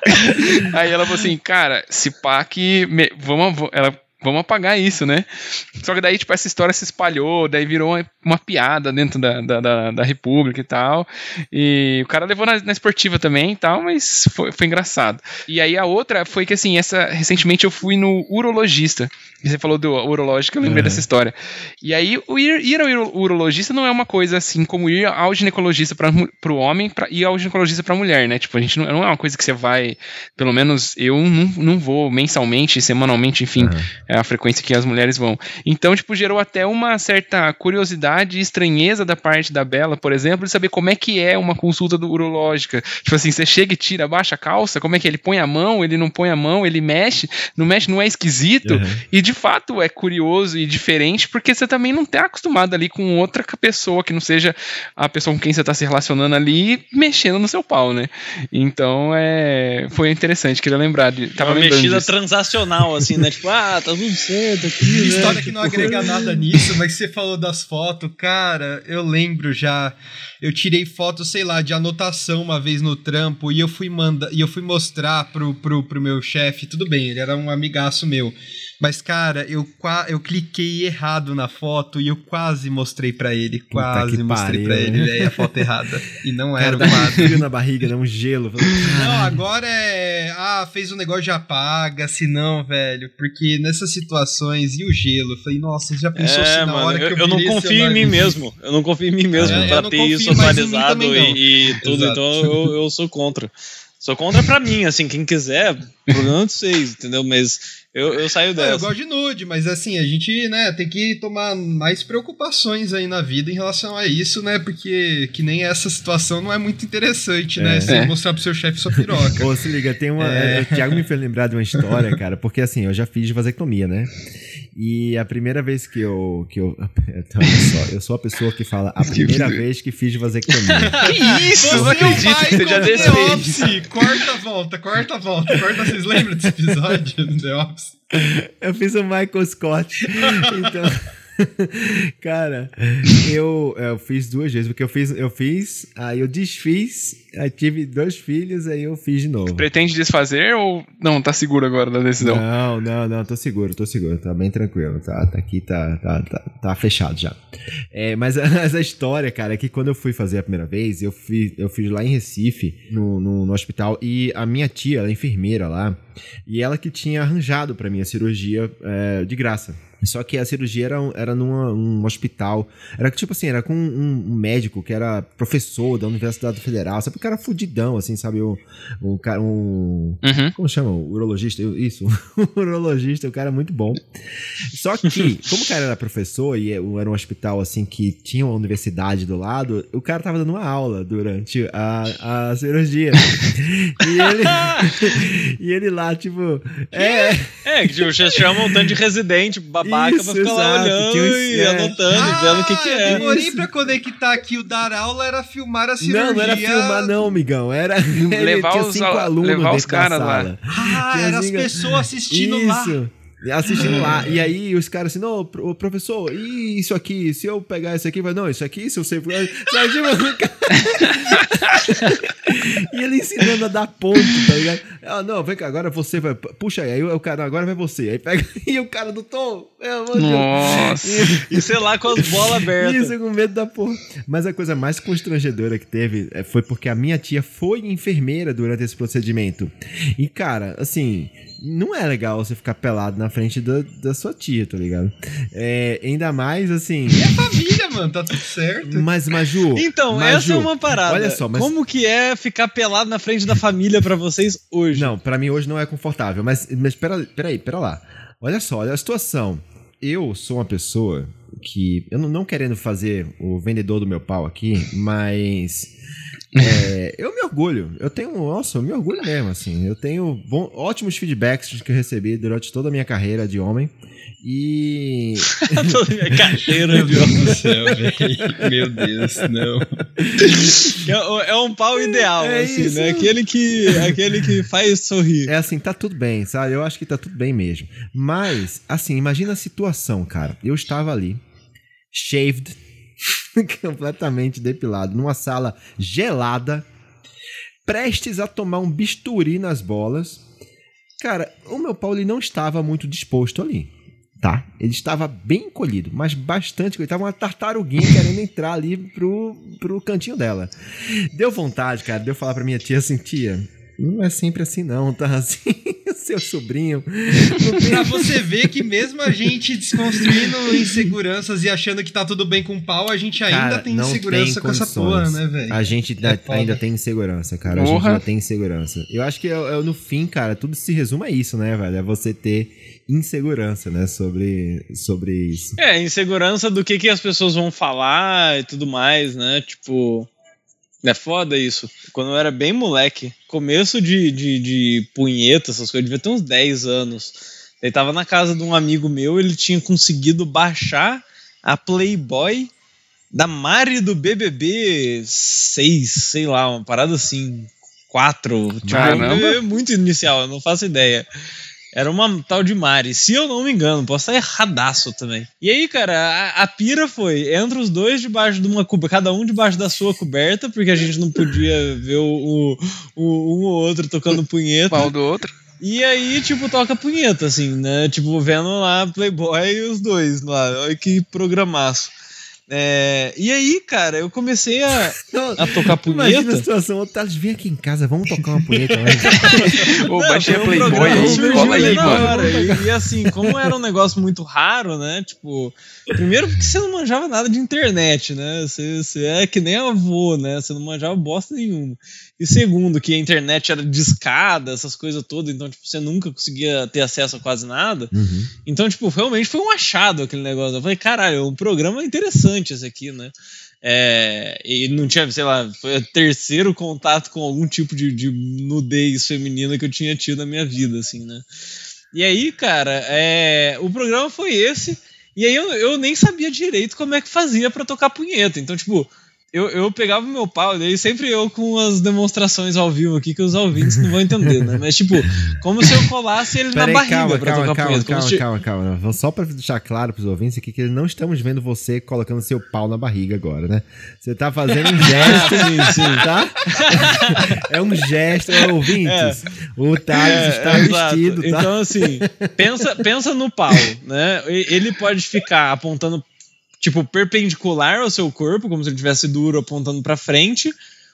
Aí ela falou assim, cara, se pá que. me- vamos, ela, vamos apagar isso, né? Só que daí, tipo, essa história se espalhou, daí virou uma, uma piada dentro da, da, da, da República e tal. E o cara levou na, na esportiva também e tal, mas foi, foi engraçado. E aí a outra foi que, assim, essa recentemente eu fui no urologista. E você falou do urológico, eu lembrei Uhum. dessa história. E aí, o ir, ir ao uro- urologista não é uma coisa assim como ir ao ginecologista para o homem pra, e ao ginecologista para a mulher, né? Tipo, a gente não, não é uma coisa que você vai, pelo menos eu não, não vou mensalmente, semanalmente, enfim, Aham. É a frequência que as mulheres vão. Então, tipo, gerou até uma certa curiosidade e estranheza da parte da Bela, por exemplo, de saber como é que é uma consulta do urológica. Tipo assim, você chega e tira, abaixa a calça, como é que é? ele põe a mão, ele não põe a mão, ele mexe, não mexe, não é esquisito. Uhum. E de fato é curioso e diferente, porque você também não tá acostumado ali com outra pessoa que não seja a pessoa com quem você tá se relacionando ali mexendo no seu pau, né? Então é. Foi interessante, queria lembrar. De, tava Uma mexida disso. transacional, assim, né? Tipo, ah, tá tudo certo aqui, né? história que não Tipo, agrega nada nisso, mas você falou das fotos, cara, eu lembro já. Eu tirei foto, sei lá, de anotação uma vez no trampo e eu fui manda e eu fui mostrar pro, pro, pro meu chefe. Tudo bem, ele era um amigaço meu. Mas, cara, eu, eu cliquei errado na foto e eu quase mostrei pra ele. Quase que mostrei pariu, pra ele, né? velho, a foto errada. E não Cara, era um quadro. na barriga, dá um gelo. Não, agora é. Ah, fez um negócio já paga, se não, velho. Porque nessas situações e o gelo, eu falei, nossa, já pensou se É, na mano, hora eu, que eu eu não confio em mim mesmo. Eu não confio em mim mesmo É, pra ter confio isso atualizado e, e tudo. Exato. Então eu, eu sou contra. Sou contra pra mim, assim, quem quiser, problema de vocês, entendeu? Mas eu, eu saio Não, eu dessa. gosto de nude, mas assim, a gente, né, tem que tomar mais preocupações aí na vida em relação a isso, né? Porque que nem essa situação não é muito interessante, né? É. Você É. mostrar pro seu chefe sua piroca. Ô, se liga, tem uma. É. O Thiago me fez lembrar de uma história, cara, porque assim, eu já fiz vasectomia, né? E a primeira vez que eu. Que eu então, olha só, eu sou a pessoa que fala a primeira vez que fiz vasectomia. Que isso? Eu não acredito que você já The desfez. Corta a volta, corta a volta, corta. Vocês lembram desse episódio do The Office? Eu fiz o Michael Scott. Então. Cara, eu, eu fiz duas vezes, porque eu fiz, eu fiz, aí eu desfiz, aí tive dois filhos, aí eu fiz de novo. Pretende desfazer ou não? Tá seguro agora da decisão? Não, não, não, tô seguro, tô seguro, tá bem tranquilo, tá, tá aqui, tá, tá, tá, tá fechado já. É, mas, a, mas a história, cara, é que quando eu fui fazer a primeira vez, eu fiz, eu fiz lá em Recife, no, no, no hospital, e a minha tia, ela é enfermeira lá, e ela que tinha arranjado pra mim a cirurgia é, de graça. Só que a cirurgia era, era num um hospital. Era tipo assim, era com um, um médico que era professor da Universidade Federal. Sabe o cara fudidão, assim, sabe? O, o cara. Um, Uhum. como chama? O urologista? Isso, o urologista, o cara é muito bom. Só que, como o cara era professor e era um hospital assim que tinha uma universidade do lado, o cara tava dando uma aula durante a, a cirurgia. e ele. e ele lá, tipo. É, É, que tipo, chama um tanto de residente, babaca, Isso, pra ficar lá olhando um- e é. anotando e vendo o que, que Ah, é. Eu demorei Isso. pra conectar aqui o dar aula era filmar a cirurgia. não, não era filmar, não, migão. Era. Levar os cinco alunos levar os caras lá. Ah, Tinha eram as pessoas assistindo lá. Isso. Assistindo lá. E aí os caras assim, não, professor, e isso aqui? Se eu pegar isso aqui, vai, não, isso aqui, se eu sei. Sabe, e ele ensinando a dar ponto, tá ligado? Ah, não, vem cá, agora você vai. Puxa aí, aí o cara, agora vai você. Aí pega. E o cara do tom. Meu Deus. Nossa. E sei lá, com as bolas abertas. Isso, com medo da porra. Mas a coisa mais constrangedora que teve eh, foi porque a minha tia foi enfermeira durante esse procedimento. E, cara, assim, não é legal você ficar pelado na frente da, da sua tia, tá ligado? É, ainda mais, assim. Família, mano, tá tudo certo. Mas, Maju. Então, Maju, essa é uma parada. Olha só, mas. Como que é ficar pelado na frente da família pra vocês hoje? Não, pra mim hoje não é confortável. Mas, mas pera, peraí, pera lá. Olha só, olha a situação. Eu sou uma pessoa que. Eu não, não querendo fazer o vendedor do meu pau aqui, mas. é, eu me orgulho. Eu tenho. Nossa, eu me orgulho mesmo, assim. Eu tenho bom- ótimos feedbacks que eu recebi durante toda a minha carreira de homem. E. Toda minha carteira, Meu? Deus do céu, velho. Meu Deus, não. É, é um pau ideal, É assim, isso. né? Aquele que, aquele que faz sorrir. É assim, tá tudo bem, sabe? Eu acho que tá tudo bem mesmo. Mas, assim, imagina a situação, cara. Eu estava ali, shaved, completamente depilado, numa sala gelada, prestes a tomar um bisturi nas bolas. Cara, o meu pau ele não estava muito disposto ali. Tá? Ele estava bem encolhido, mas bastante. Ele estava uma tartaruguinha querendo entrar ali pro, pro cantinho dela. Deu vontade, cara, de eu falar pra minha tia assim: tia, não é sempre assim, não, tá? Assim, seu sobrinho. Pra você ver que mesmo a gente desconstruindo inseguranças e achando que tá tudo bem com o pau, a gente ainda Cara, tem não insegurança tem com essa porra, né, velho? A gente É ainda- tem insegurança, cara. A gente Porra. ainda tem insegurança. Eu acho que é, é no fim, cara, tudo se resume a isso, né, velho? É você ter insegurança, né, sobre, sobre isso. É, insegurança do que, que as pessoas vão falar e tudo mais, né? Tipo. É foda isso. Quando eu era bem moleque, começo de, de, de punheta, essas coisas, devia ter uns 10 anos. Ele tava na casa de um amigo meu, ele tinha conseguido baixar a Playboy da Mari do BBB 6, sei lá, uma parada assim, 4. Tipo, é muito inicial, eu não faço ideia. Era uma tal de Mari, se eu não me engano, posso estar erradaço também. E aí, cara, a, a pira foi entre os dois debaixo de uma coberta, cada um debaixo da sua coberta, porque a gente não podia ver o, o, o um ou outro tocando punheta. Pau do outro. E aí, tipo, toca punheta, assim, né? Tipo, vendo lá Playboy e os dois lá. Olha que programaço. É, e aí, cara, eu comecei a, a tocar punheta. Imagina a situação, ô Thales, vem aqui em casa, vamos tocar uma punheta. Ô, baixei a Playboy programa aí, cola aí, mano. E, e assim, como era um negócio muito raro, né? Tipo, primeiro porque você não manjava nada de internet, né? Você, você é que nem avô, né? Você não manjava bosta nenhuma. E segundo, que a internet era discada, essas coisas todas, então, tipo, você nunca conseguia ter acesso a quase nada. Uhum. Então, tipo, realmente foi um achado aquele negócio. Eu falei, caralho, é um programa interessante esse aqui, né? É, e não tinha, sei lá, foi o terceiro contato com algum tipo de, de nudez feminina que eu tinha tido na minha vida, assim, né? E aí, cara, é, o programa foi esse, e aí eu, eu nem sabia direito como é que fazia pra tocar punheta. Então, tipo, eu, eu pegava o meu pau, daí sempre eu com as demonstrações ao vivo aqui, que os ouvintes não vão entender, né? Mas, tipo, como se eu colasse ele na Peraí, barriga calma, pra calma, tocar calma, punheta. calma, se- calma, calma. Só pra deixar claro pros ouvintes aqui que não estamos vendo você colocando seu pau na barriga agora, né? Você tá fazendo um gesto, Sim, sim. tá? é um gesto, é, ouvintes. O Thales É, está vestido, tá? Então, assim, pensa, pensa no pau, né? Ele pode ficar apontando, tipo, perpendicular ao seu corpo, como se ele tivesse duro apontando pra frente,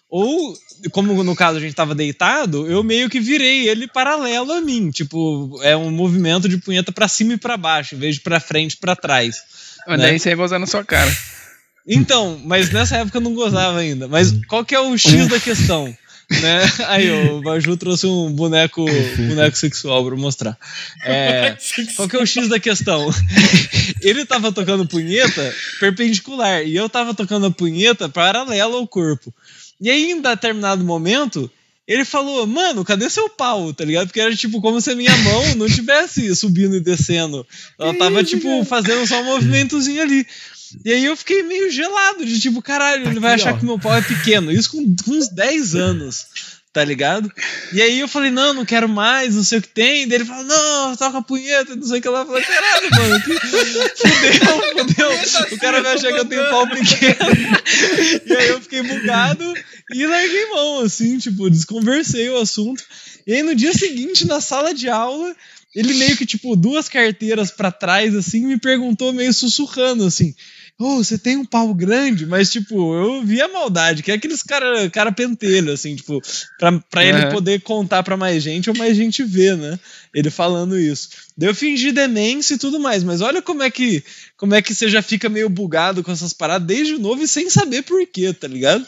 ou, como no caso a gente tava deitado, eu meio que virei ele paralelo a mim. Tipo, é um movimento de punheta pra cima e pra baixo, em vez de pra frente e pra trás. Mas né? daí você ia gozar na sua cara. Então, mas nessa época eu não gozava ainda. Mas qual que é o X da questão? Né? Aí, o Baju trouxe um boneco, boneco sexual pra mostrar. É, qual que é o X da questão? Ele tava tocando punheta perpendicular e eu tava tocando a punheta paralela ao corpo. E aí, em determinado momento, ele falou, mano, cadê seu pau? Tá ligado? Porque era tipo como se a minha mão não tivesse subindo e descendo. Ela tava, tipo, fazendo só um movimentozinho ali. E aí eu fiquei meio gelado, de tipo, caralho, ele vai aqui, achar ó. que meu pau é pequeno. Isso com, com uns 10 anos, tá ligado? E aí eu falei, não, não quero mais, não sei o que tem. Daí ele falou, não, toca a punheta, não sei o que lá. Eu falei, caralho, mano, que... fudeu, fudeu. O cara vai achar que eu tenho pau pequeno. E aí eu fiquei bugado e larguei mão, assim, tipo, desconversei o assunto. E aí no dia seguinte, na sala de aula, ele meio que, tipo, duas carteiras pra trás, assim, me perguntou meio sussurrando, assim. Ô, você tem um pau grande, mas, tipo, eu vi a maldade, que é aqueles cara, cara pentelho, assim, tipo, pra, pra ele Uhum. poder contar pra mais gente ou mais gente ver, né? Ele falando isso. Daí eu fingi demência e tudo mais, mas olha como é que como é que você já fica meio bugado com essas paradas desde novo e sem saber por quê, tá ligado?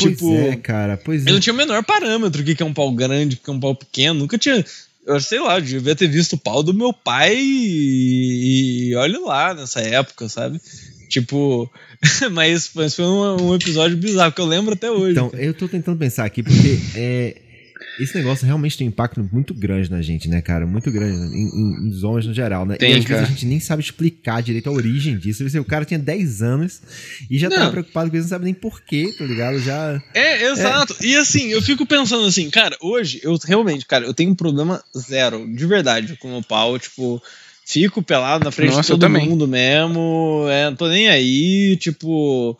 Pois tipo, é, cara, pois é. eu não tinha o menor parâmetro, o que é um pau grande, o que é um pau pequeno, nunca tinha. Eu sei lá, eu devia ter visto o pau do meu pai e, e olha lá nessa época, sabe? Tipo, mas, mas foi um, um episódio bizarro que eu lembro até hoje. Então, eu tô tentando pensar aqui, porque é, esse negócio realmente tem um impacto muito grande na gente, né, cara? Muito grande, né? em, em, nos homens no geral, né? Tem, e às vezes cara. a gente nem sabe explicar direito a origem disso. Você, O cara tinha 10 anos e já tava Não. preocupado com isso, não sabe nem porquê, tá ligado? Já. É, exato. E assim, eu fico pensando assim, cara, hoje eu realmente, cara, eu tenho um problema zero, de verdade, com o pau, tipo, fico pelado na frente Nossa, de todo mundo mesmo, é, não tô nem aí, tipo.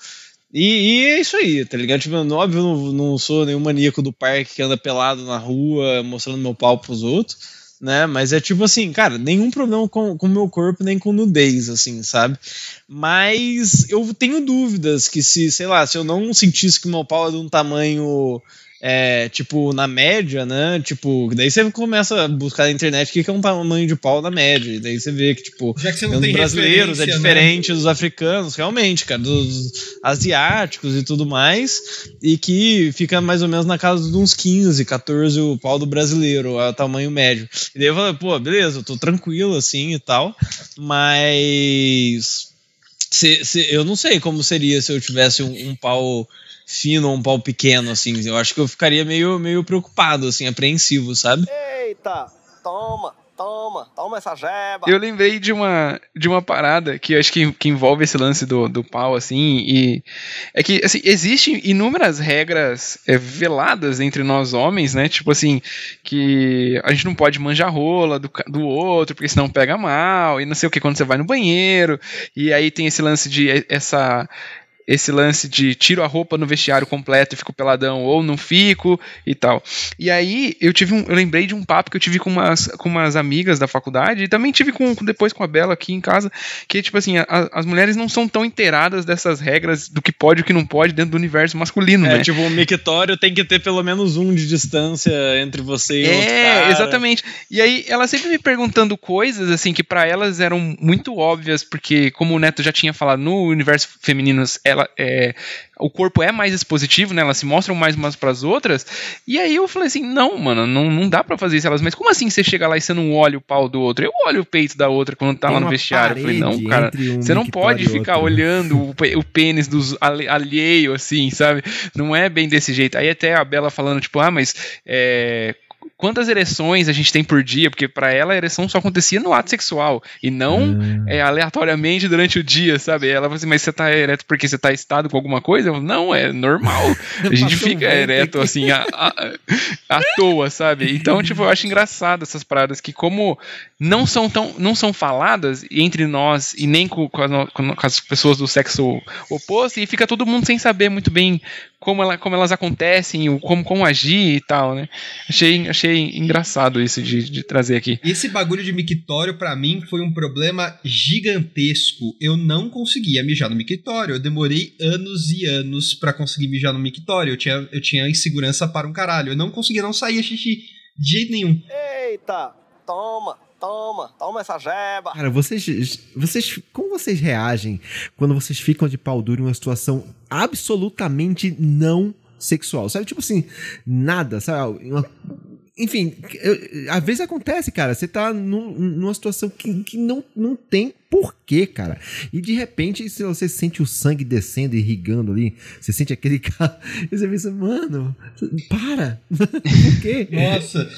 E, e é isso aí, tá ligado? Tipo, eu, óbvio, não, não sou nenhum maníaco do parque que anda pelado na rua mostrando meu pau pros outros, né? Mas é tipo assim, cara, nenhum problema com o meu corpo, nem com nudez, assim, sabe? Mas eu tenho dúvidas que se, sei lá, se eu não sentisse que meu pau é de um tamanho, é, tipo, na média, né? Tipo, daí você começa a buscar na internet o que que é um tamanho de pau na média. E daí você vê que, tipo, Já que os brasileiros é né? diferente dos africanos, realmente, cara, dos asiáticos e tudo mais, e que fica mais ou menos na casa de uns 15, 14 o pau do brasileiro, o tamanho médio. E daí eu falei, pô, beleza, eu tô tranquilo assim e tal, mas se, se- eu não sei como seria se eu tivesse um, um pau fino ou um pau pequeno, assim, eu acho que eu ficaria meio, meio preocupado, assim, apreensivo, sabe? Eita, toma, Toma, toma essa jeba. Eu lembrei de uma, de uma parada que eu acho que, que envolve esse lance do, do pau, assim, e é que, assim, existem inúmeras regras é, veladas entre nós homens, né, tipo assim, que a gente não pode manjar rola do, do outro, porque senão pega mal, e não sei o que, quando você vai no banheiro, e aí tem esse lance de, é, essa... Esse lance de tiro a roupa no vestiário completo e fico peladão ou não fico e tal. E aí eu tive um, eu lembrei de um papo que eu tive com umas, com umas amigas da faculdade e também tive com, depois com a Bela aqui em casa, que tipo assim, a- as mulheres não são tão inteiradas dessas regras do que pode e o que não pode dentro do universo masculino, É, né? tipo, o mictório tem que ter pelo menos um de distância entre você e o outro É, cara. exatamente. E aí, ela sempre me perguntando coisas, assim, que pra elas eram muito óbvias, porque, como o Neto já tinha falado, no universo feminino, ela é. O corpo é mais expositivo, né? Elas se mostram mais umas pras outras. E aí eu falei assim: não, mano, não, não dá pra fazer isso. Elas, mas como assim você chega lá e você não olha o pau do outro? Eu olho o peito da outra quando tá Tem lá no vestiário. Eu falei, não, cara. um Você não pode ficar outro. olhando o, o pênis dos alheio, assim, sabe? Não é bem desse jeito. Aí até a Bela falando, tipo, ah, mas é, quantas ereções a gente tem por dia? Porque pra ela a ereção só acontecia no ato sexual e não é, aleatoriamente durante o dia, sabe? Ela falou assim, mas você tá ereto porque você tá excitado com alguma coisa? Eu, não, é normal. A gente fica ereto assim, a, a, à toa, sabe? Então, tipo, eu acho engraçado essas paradas que como não são tão não são faladas entre nós e nem com, com, com as pessoas do sexo oposto e fica todo mundo sem saber muito bem como, ela, como elas acontecem, como, como agir e tal, né? Achei, achei engraçado isso de, de trazer aqui. Esse bagulho de mictório, pra mim, foi um problema gigantesco. Eu não conseguia mijar no mictório. Eu demorei anos e anos pra conseguir mijar no mictório. Eu tinha, eu tinha insegurança para um caralho. Eu não conseguia, não saía xixi de jeito nenhum. Eita, toma, toma, toma essa jeba. Cara, vocês, vocês. Como vocês reagem quando vocês ficam de pau duro em uma situação absolutamente não sexual? Sabe, tipo assim, nada, sabe? Uma- enfim, eu- às vezes acontece, cara. Você tá num- numa situação que, que não, não tem porquê, cara. E de repente, se você sente o sangue descendo e irrigando ali, você sente aquele cara. E você pensa, mano, para! Por quê? Nossa,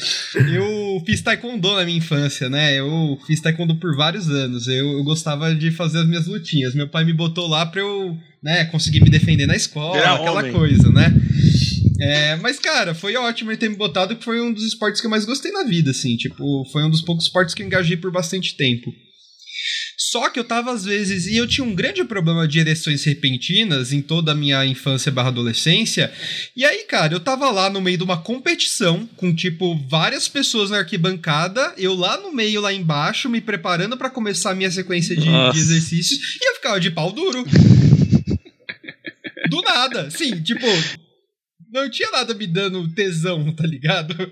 eu fiz taekwondo na minha infância, né? Eu fiz taekwondo por vários anos. Eu, eu gostava de fazer as minhas lutinhas. Meu pai me botou lá pra eu, né, conseguir me defender na escola, Virar aquela homem. coisa, né? É, mas, cara, foi ótimo ele ter me botado, que foi um dos esportes que eu mais gostei na vida, assim. Tipo, foi um dos poucos esportes que eu engajei por bastante tempo. Só que eu tava às vezes, e eu tinha um grande problema de ereções repentinas em toda a minha infância barra adolescência. E aí, cara, eu tava lá no meio de uma competição, com tipo várias pessoas na arquibancada, eu lá no meio, lá embaixo, me preparando pra começar a minha sequência de, de exercícios, e eu ficava de pau duro. Do nada, sim, tipo, não tinha nada me dando tesão, tá ligado?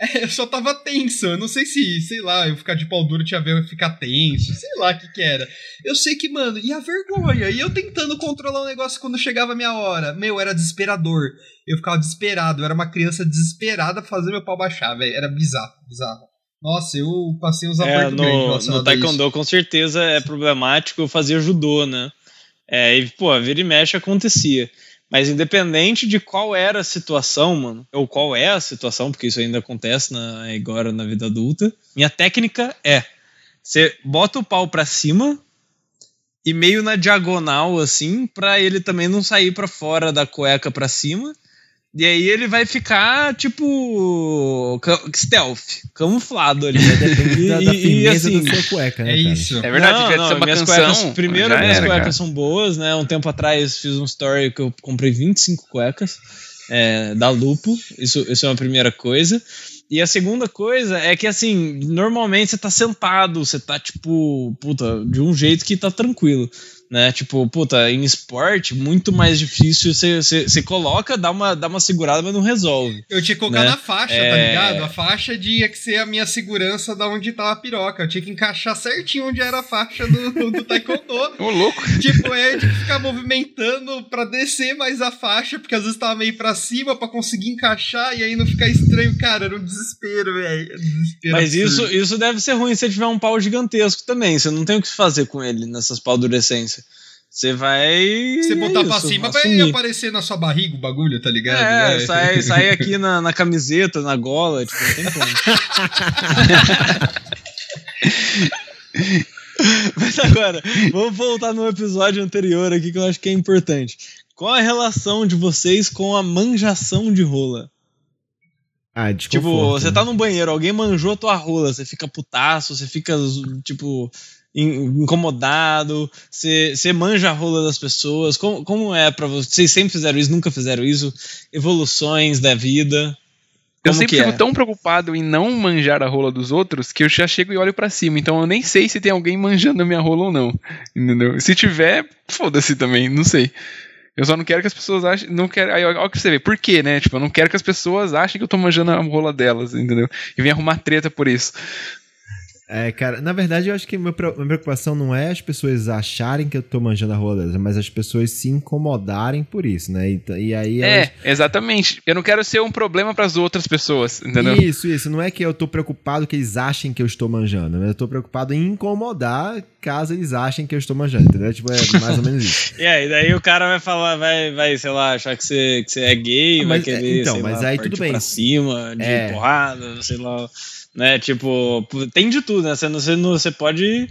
É, eu só tava tenso. Eu não sei se, sei lá, eu ficar de pau duro tinha a ver eu ficar tenso. Sei lá o que que era. Eu sei que, mano, e a vergonha? E eu tentando controlar o negócio quando chegava a minha hora. Meu, era desesperador. Eu ficava desesperado. Eu era uma criança desesperada pra fazer meu pau baixar, velho. Era bizarro, bizarro. Nossa, eu passei uns É, apertos grandes no, relacionado no. Taekwondo com certeza é problemático eu fazia judô, né? É, e, pô, vira e mexe acontecia. Mas independente de qual era a situação, mano, ou qual é a situação, porque isso ainda acontece na, agora na vida adulta, minha técnica é: você bota o pau pra cima e meio na diagonal, assim, pra ele também não sair pra fora da cueca pra cima. E aí ele vai ficar, tipo, stealth, camuflado ali. Depende da, da E- e, assim, da sua cueca, né, É cara? isso. É verdade, não, não, ser uma minhas canção. Cuecas, primeiro, já minhas era, cuecas cara. são boas, né? Um tempo atrás fiz um story que eu comprei 25 cuecas é, da Lupo. Isso, isso é uma primeira coisa. E a segunda coisa é que, assim, normalmente você tá sentado, você tá, tipo, puta, de um jeito que tá tranquilo. Né? Tipo, puta, em esporte, muito mais difícil. Você, coloca, dá uma, dá uma segurada, mas não resolve. Eu tinha que colocar né? na faixa, tá É. ligado? A faixa tinha que ser a minha segurança da onde tava a piroca. Eu tinha que encaixar certinho onde era a faixa do, do, do taekwondo. Ô, louco. tipo, aí eu tinha que ficar movimentando pra descer mais a faixa, porque às vezes tava meio pra cima pra conseguir encaixar e aí não ficar estranho. Cara, era um desespero, velho. Desespero Mas absurdo. isso, isso deve ser ruim se você tiver um pau gigantesco também. Você não tem o que fazer com ele nessas paldurecências. Você vai. Você botar é pra isso, cima vai assumir. aparecer na sua barriga o bagulho, tá ligado? É, sai, sai aqui na, na camiseta, na gola, tipo, não tem como. Mas agora, vamos voltar no episódio anterior aqui que eu acho que é importante. Qual a relação de vocês com a manjação de rola? Ah, Tipo, desconforto, você né? tá no banheiro, alguém manjou a tua rola, você fica putaço, você fica, tipo, incomodado, você, manja a rola das pessoas. Como, como é pra vocês? Vocês sempre fizeram isso, nunca fizeram isso? Evoluções da vida? Eu Como sempre que fico é? tão preocupado em não manjar a rola dos outros que eu já chego e olho pra cima. Então eu nem sei se tem alguém manjando a minha rola ou não. Entendeu? Se tiver, foda-se também, não sei. Eu só não quero que as pessoas achem. Não quero, aí, olha o que você vê. Por quê, né? Tipo, eu não quero que as pessoas achem que eu tô manjando a rola delas, entendeu? E vem arrumar treta por isso. É, cara, na verdade eu acho que minha preocupação não é as pessoas acharem que eu tô manjando a rola delas, mas as pessoas se incomodarem por isso, né? E, e aí elas- É, exatamente. Eu não quero ser um problema pras outras pessoas, entendeu? Isso, isso. Não é que eu tô preocupado que eles achem que eu estou manjando, mas eu tô preocupado em incomodar caso eles achem que eu estou manjando, entendeu? Tipo, é mais ou menos isso. E aí, daí o cara vai falar, vai, vai sei lá, achar que você, que você é gay, vai Mas, é, querer, então, sei mas lá, aí tudo bem. pra cima, de É. porrada, sei lá. Né, tipo, tem de tudo, né? Você, não- você, não- você pode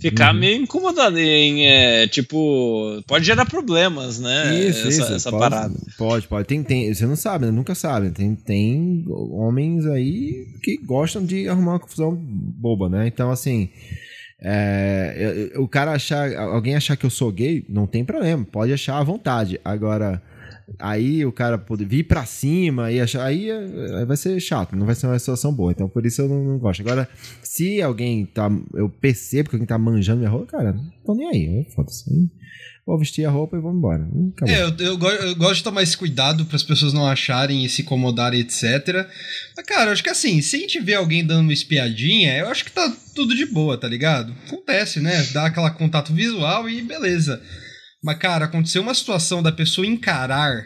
ficar Uhum. meio incomodado em, é, tipo, pode gerar problemas, né? Isso, essa, isso. essa pode, parada. Pode, pode. Tem, tem, você não sabe, né? Nunca sabe. Tem, tem homens aí que gostam de arrumar uma confusão boba, né? Então, assim. é, o cara achar. Alguém achar que eu sou gay, não tem problema. Pode achar à vontade. Agora. Aí o cara poder vir pra cima e achar. Aí, aí vai ser chato, não vai ser uma situação boa. Então por isso eu não, não gosto. Agora, se alguém tá. Eu percebo que alguém tá manjando minha roupa, cara, não tô nem aí. eu Foda-se. Vou vestir a roupa e vamos embora. Hum. É, eu, eu, eu gosto de tomar esse cuidado para as pessoas não acharem e se incomodarem, etc. Mas, cara, eu acho que assim, se a gente vê alguém dando uma espiadinha, eu acho que tá tudo de boa, tá ligado? Acontece, né? Dá aquela contato visual e beleza. Mas, cara, aconteceu uma situação da pessoa encarar.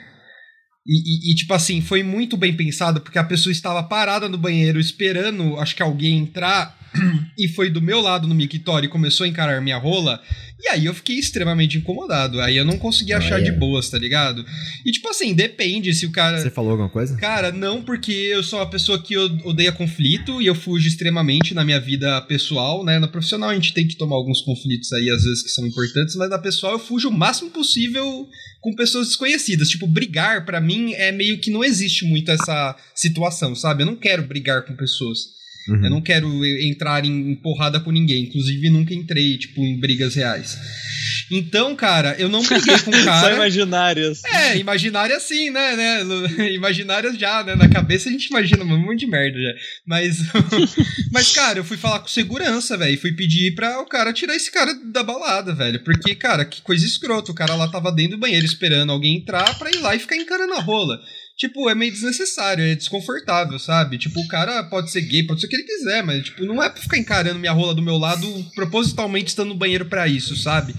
E, e- e, tipo assim, foi muito bem pensado, porque a pessoa estava parada no banheiro esperando, acho que alguém entrar, e foi do meu lado no mictório e começou a encarar minha rola. E aí eu fiquei extremamente incomodado. Aí eu não consegui Ah, achar é. de boas, tá ligado? E tipo assim, depende se o cara. Você falou alguma coisa? Cara, não, porque eu sou uma pessoa que odeia conflito e eu fujo extremamente na minha vida pessoal, né? Na profissional a gente tem que tomar alguns conflitos aí, às vezes, que são importantes, mas na pessoal eu fujo o máximo possível com pessoas desconhecidas. Tipo, brigar, pra mim, é meio que não existe muito essa situação, sabe? Eu não quero brigar com pessoas. Uhum. Eu não quero entrar em porrada com ninguém. Inclusive, nunca entrei, tipo, em brigas reais. Então, cara, eu não briguei com o Só cara. imaginárias. É, imaginária sim, né, né? Imaginárias já, né? Na cabeça a gente imagina um monte de merda já. Mas, mas cara, eu fui falar com segurança, velho. Fui pedir pra o cara tirar esse cara da balada, velho. Porque, cara, que coisa escrota. O cara lá tava dentro do banheiro esperando alguém entrar pra ir lá e ficar encarando a rola. Tipo, é meio desnecessário, é desconfortável, sabe? Tipo, o cara pode ser gay, pode ser o que ele quiser, mas, tipo, não é pra ficar encarando minha rola do meu lado propositalmente estando no banheiro pra isso, sabe?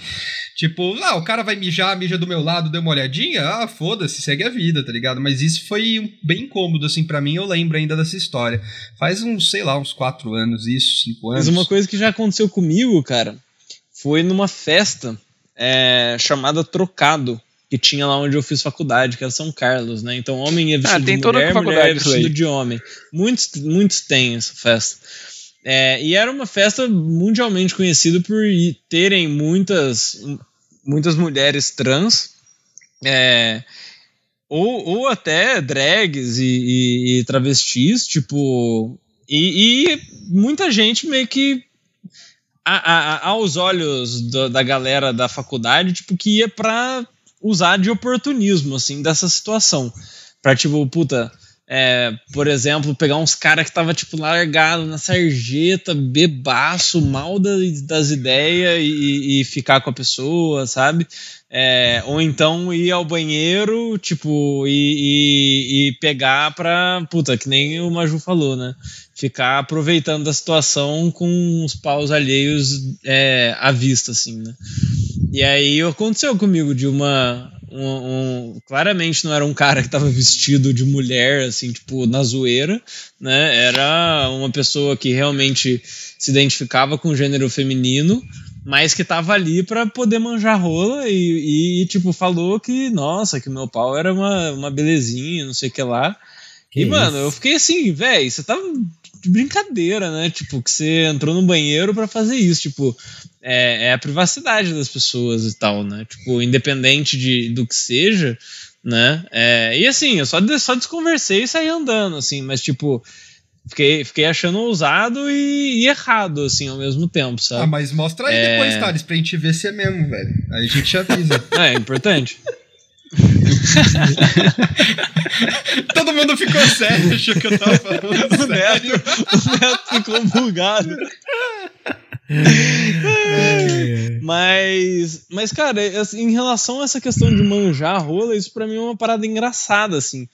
Tipo, ah, o cara vai mijar, mija do meu lado, deu uma olhadinha, ah, foda-se, segue a vida, tá ligado? Mas isso foi bem incômodo, assim, pra mim, eu lembro ainda dessa história. Faz uns, sei lá, uns quatro anos, isso, cinco anos. Mas uma coisa que já aconteceu comigo, cara, foi numa festa é, chamada Trocado, que tinha lá onde eu fiz faculdade, que era São Carlos, né? Então homem ia vestido Ah, tem de toda mulher, faculdade mulher ia isso vestido de homem. Muitos, muitos têm essa festa. É, e era uma festa mundialmente conhecida por terem muitas, muitas mulheres trans, é, ou, ou até drags e, e- e travestis, tipo. E, e muita gente meio que. a- a- aos olhos do- da galera da faculdade, tipo, que ia pra usar de oportunismo, assim, dessa situação. Pra, tipo, puta, é, por exemplo, pegar uns caras que tava, tipo, largado na sarjeta, bebaço, mal da- das ideias e, e ficar com a pessoa, sabe? É, ou então ir ao banheiro, tipo, e, e- e pegar pra. Puta, que nem o Maju falou, né? Ficar aproveitando da situação com os paus alheios é, à vista, assim, né? E aí aconteceu comigo de uma. um- um- claramente não era um cara que tava vestido de mulher, assim, tipo, na zoeira, né? Era uma pessoa que realmente se identificava com o gênero feminino, mas que tava ali pra poder manjar rola e, e, tipo, falou que, nossa, que meu pau era uma, uma belezinha, não sei o que lá. Que e, mano, isso? eu fiquei assim, velho, você tá de brincadeira, né? Tipo, que você entrou no banheiro pra fazer isso. Tipo, é, é a privacidade das pessoas e tal, né? Tipo, independente de, do que seja, né? É, e assim, eu só, só desconversei e saí andando, assim, mas tipo. Fiquei, fiquei achando ousado e, e errado, assim, ao mesmo tempo, Ah, sabe? mas mostra aí É. depois, Thales, pra gente ver se é mesmo, velho. Aí a gente avisa. É, importante. Todo mundo ficou sério, achou que eu tava falando O sério. Neto, o Neto ficou bugado. Mas, mas cara, assim, em relação a essa questão de manjar rola, isso pra mim é uma parada engraçada, assim.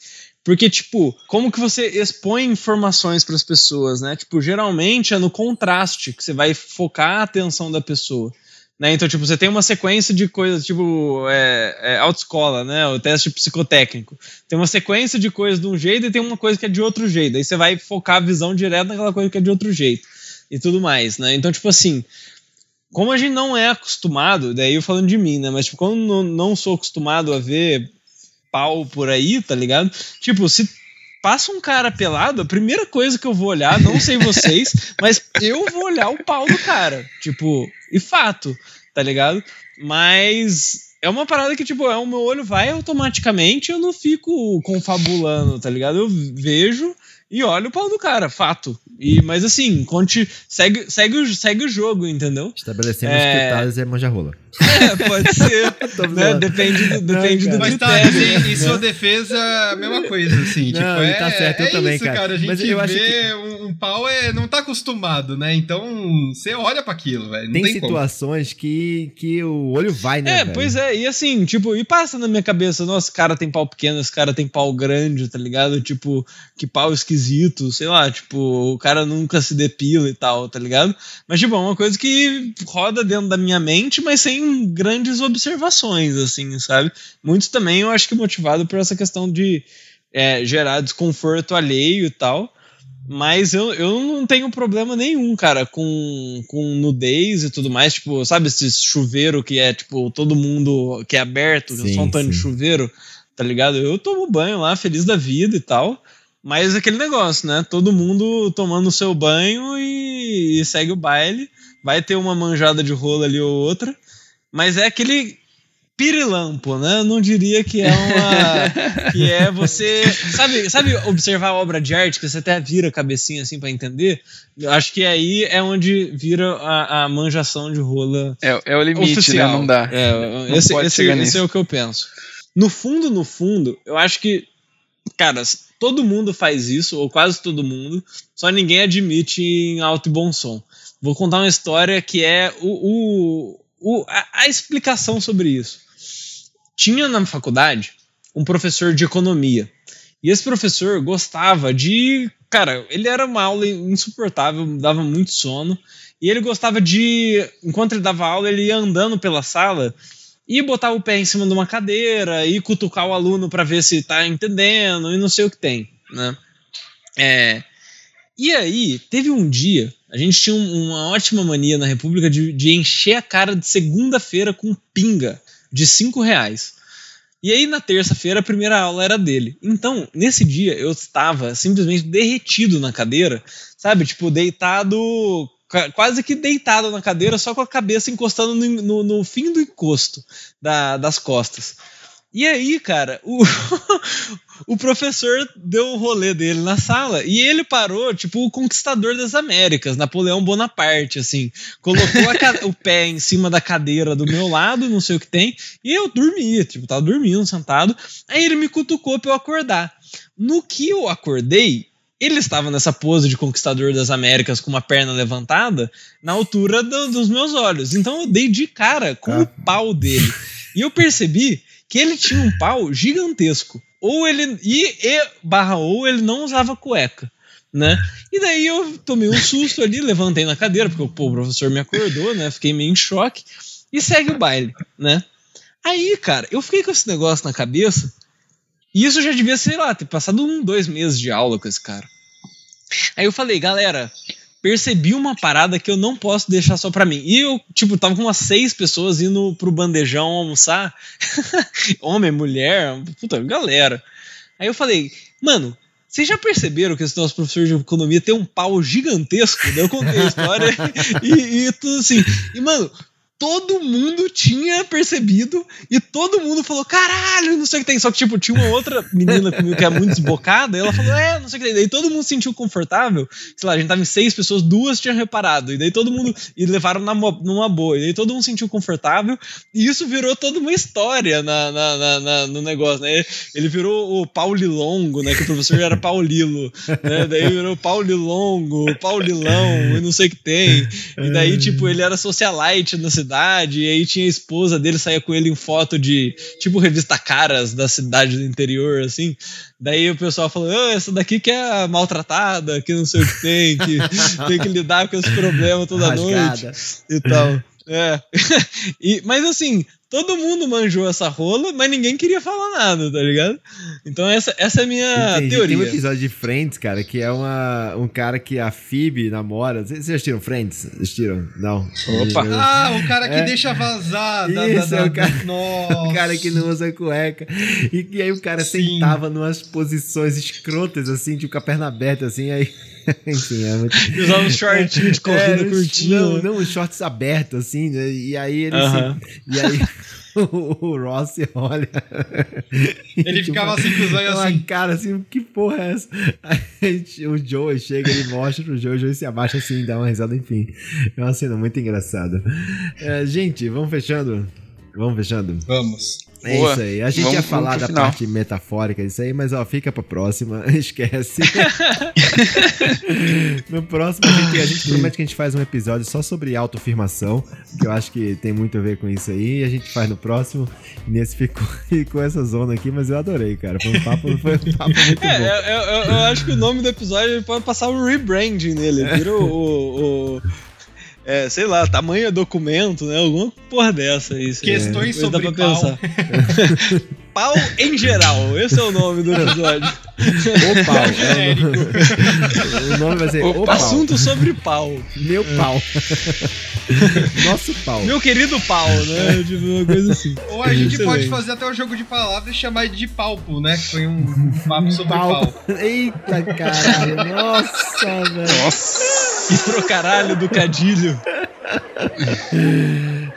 Porque, tipo, como que você expõe informações pras pessoas, né? Tipo, geralmente é no contraste que você vai focar a atenção da pessoa. Né? Então, tipo, você tem uma sequência de coisas, tipo, é, é, autoescola, né? O teste psicotécnico. Tem uma sequência de coisas de um jeito e tem uma coisa que é de outro jeito. Aí você vai focar a visão direto naquela coisa que é de outro jeito. E tudo mais, né? Então, tipo assim, como a gente não é acostumado, daí eu falando de mim, né? Mas, tipo, não, não sou acostumado a ver pau por aí, tá ligado? Tipo, se passa um cara pelado, a primeira coisa que eu vou olhar, não sei vocês, mas eu vou olhar o pau do cara. Tipo, e fato, tá ligado? Mas é uma parada que, tipo, é, o meu olho vai automaticamente, eu não fico confabulando, tá ligado? Eu vejo e olho o pau do cara, fato. E, mas assim, conte, segue, segue, o, segue o jogo, entendeu? Estabelecemos É. Thales é manja-rola. É, pode ser. Né? Depende do, depende do Mas tá, critério. em, sua defesa, a mesma coisa, assim. Não, tipo, ele é, tá certo, eu é também, isso, cara. A gente Mas eu acho vê um, um pau é, não tá acostumado, né? Então, você olha pra aquilo, velho. Não Tem, tem, como. situações que, que o olho vai, né? É, velho? pois é, e assim, tipo, e passa na minha cabeça, nossa, esse cara tem pau pequeno, esse cara tem pau grande, tá ligado? Tipo, que pau esquisito, sei lá, tipo, o cara nunca se depila e tal, tá ligado? Mas, tipo, é uma coisa que roda dentro da minha mente, mas sem grandes observações, assim, sabe? Muitos também eu acho que motivado por essa questão de é, gerar desconforto alheio e tal. Mas eu, eu não tenho problema nenhum, cara, com, com nudez e tudo mais. Tipo, sabe esse chuveiro que é, tipo, todo mundo que é aberto, é Sim, só um tanto de chuveiro, tá ligado? Eu tomo banho lá, feliz da vida e tal. Mas aquele negócio, né? Todo mundo tomando o seu banho e, e segue o baile. Vai ter uma manjada de rola ali ou outra. Mas é aquele pirilampo, né? Eu não diria que é uma. que é você. Sabe, sabe observar a obra de arte que você até vira a cabecinha assim pra entender? Eu acho que aí é onde vira a, a manjação de rola É, é o limite, oficial. né? Não dá. É, Não esse, pode esse- esse é o que eu penso. No fundo, no fundo, eu acho que, cara, todo mundo faz isso, ou quase todo mundo, só ninguém admite em alto e bom som. Vou contar uma história que é o, o, o- a, a explicação sobre isso. Tinha na faculdade um professor de economia. E esse professor gostava de. Cara, ele era uma aula insuportável, dava muito sono. E ele gostava de. Enquanto ele dava aula, ele ia andando pela sala e botava o pé em cima de uma cadeira e cutucar o aluno para ver se tá entendendo e não sei o que tem, né? É, e aí, teve um dia, a gente tinha um- uma ótima mania na República de, de encher a cara de segunda-feira com pinga de cinco reais. E aí, na terça-feira, a primeira aula era dele. Então, nesse dia, eu estava simplesmente derretido na cadeira, sabe? Tipo, deitado, qua- quase que deitado na cadeira, só com a cabeça encostando no, no- no fim do encosto da- das costas. E aí, cara, o, o professor deu o rolê dele na sala e ele parou, tipo, o conquistador das Américas, Napoleão Bonaparte, assim. Colocou o pé em cima da cadeira do meu lado, não sei o que tem, e eu dormia, tipo, tava dormindo, sentado. Aí ele me cutucou pra eu acordar. No que eu acordei, ele estava nessa pose de conquistador das Américas com uma perna levantada na altura do- dos meus olhos. Então eu dei de cara com Ah. o pau dele. E eu percebi que ele tinha um pau gigantesco. Ou ele. E, e barra ou ele não usava cueca. Né? E daí eu tomei um susto ali, levantei na cadeira, porque pô, o professor me acordou, né? Fiquei meio em choque. E segue o baile, né? Aí, cara, eu fiquei com esse negócio na cabeça. E isso já devia, sei lá, ter passado um, dois meses de aula com esse cara. Aí eu falei, galera, percebi uma parada que eu não posso deixar só pra mim. E eu, tipo, tava com umas seis pessoas indo pro bandejão almoçar. Homem, mulher, puta, galera. Aí eu falei, mano, vocês já perceberam que esse nosso professor de economia tem um pau gigantesco? Daí eu contei a história e, e tudo assim. E, mano, todo mundo tinha percebido e todo mundo falou, caralho, não sei o que tem. Só que, tipo, tinha uma outra menina comigo que é muito desbocada, e ela falou, é, não sei o que tem. Daí todo mundo se sentiu confortável. Sei lá, a gente tava em seis pessoas, duas tinham reparado. E daí todo mundo. E levaram na, numa boa. E daí todo mundo se sentiu confortável. E isso virou toda uma história na, na, na, na no negócio, né? Ele virou o Paulilongo, né? Que o professor era Paulilo, né? Daí virou Paulilongo, Paulilão, e não sei o que tem. E daí, tipo, ele era socialite na cidade cidade, e aí tinha a esposa dele, saía com ele em foto de, tipo, revista Caras da cidade do interior, assim. Daí o pessoal falou, oh, essa daqui que é maltratada, que não sei o que tem, que tem que lidar com esse problema toda Rasgada. noite e tal. É. e, mas assim, todo mundo manjou essa rola, mas ninguém queria falar nada, tá ligado? Então essa, essa é a minha Entendi. teoria. Tem um episódio de Friends, cara, que é uma, um cara que a Phoebe namora. Vocês assistiram Friends? Assistiram? Não. Opa! Ah, o cara que é. deixa vazar. Da, Isso, da, da, é o cara, o cara que não usa cueca. E, e aí o cara Sim. sentava numas posições escrotas, assim, tipo com a perna aberta, assim, aí... Enfim, é muito... Usava um shortinho de corrida é, curtinho. Não, não, shorts abertos, assim, né? E aí ele uh -huh. se... E aí o Ross olha. Ele ficava assim com os olhos assim. cara assim, que porra é essa? Aí, o Joe chega, ele mostra pro Joe, o Joe se abaixa assim, dá uma risada, enfim. É uma cena muito engraçada. É, gente, vamos fechando? Vamos fechando? Vamos. É Boa. isso aí. A gente vamos, ia falar da final. parte metafórica disso aí, mas ó, fica pra próxima. Esquece. no próximo, a gente, a gente, promete que a gente faz um episódio só sobre autoafirmação, que eu acho que tem muito a ver com isso aí. E a gente faz no próximo. Nesse ficou com essa zona aqui, mas eu adorei, cara. Foi um papo, foi um papo muito é, bom. Eu, eu, eu, acho que o nome do episódio pode passar um rebranding nele. Vira o, o é, sei lá, tamanho é documento, né? Alguma porra dessa aí. Questões é, sobre dá pra pau. pensar. pau em geral, esse é o nome do episódio. O pau. É, o nome vai ser o, o Assunto sobre pau. Meu pau. Nosso pau. Meu querido pau, né? Tipo, uma coisa assim. Ou a gente Excelente. pode fazer até um jogo de palavras e chamar de palpo, né? Que foi um papo sobre pau. pau. Eita caralho. Nossa, velho. Nossa. E pro caralho do cadilho.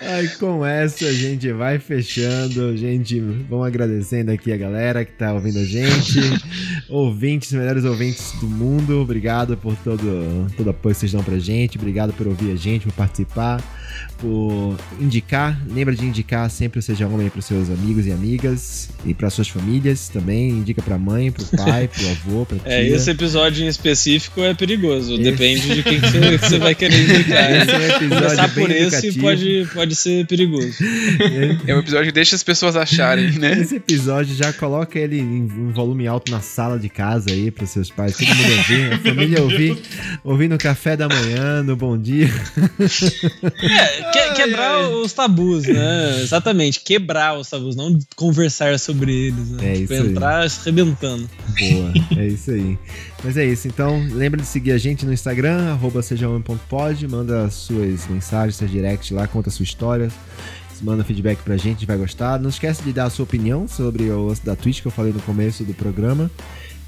Aí com essa a gente vai fechando. Gente, vamos agradecendo aqui a galera que tá ouvindo a gente. ouvintes, melhores ouvintes do mundo. Obrigado por todo, todo apoio que vocês dão pra gente. Obrigado por ouvir a gente, por participar, por indicar. Lembra de indicar sempre o Seja Homem pros seus amigos e amigas e para suas famílias também. Indica pra mãe, pro pai, pro avô, pra é, tia. É, esse episódio em específico é perigoso. Esse... Depende de quem você, vai querer indicar. Esse é um episódio Começar por esse pode, pode ser perigoso. É um episódio que deixa as pessoas acharem, né? Esse episódio já coloca ele em, volume alto na sala de casa aí para seus pais, todo mundo ouvir, a família ouvir, ouvir no café da manhã, no bom dia. É, que, quebrar ai, ai. os tabus, né? Exatamente, quebrar os tabus, não conversar sobre eles, né? É tipo, isso entrar aí. arrebentando. Boa, é isso aí. Mas é isso, então lembra de seguir a gente no Instagram, arroba sejahomem.pod, manda suas mensagens, seus direct lá, conta a sua história, manda feedback pra gente, vai gostar. Não esquece de dar a sua opinião sobre o da Twitch que eu falei no começo do programa,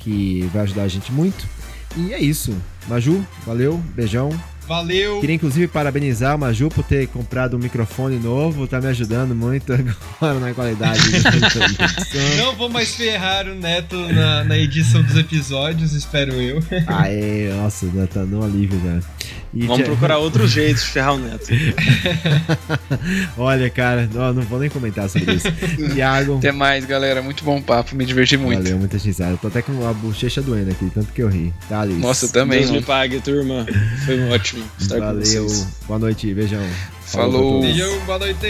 que vai ajudar a gente muito. E é isso. Maju, valeu, beijão. Valeu! Queria inclusive parabenizar o Maju por ter comprado um microfone novo, tá me ajudando muito agora na qualidade Não vou mais ferrar o Neto na, na edição dos episódios, espero eu. Aê, nossa, tá no alívio já. E Vamos procurar outros jeitos de ferrar o Neto. Olha, cara, não, não vou nem comentar sobre isso. Tiago. Até mais, galera. Muito bom papo, me diverti muito. Valeu, muita risada. Tô até com a bochecha doendo aqui, tanto que eu ri. Tá, Alice? Nossa, também. Deus me pague, turma. Foi ótimo estar Valeu. com vocês. Boa noite, beijão. Falou. Beijão, boa noite.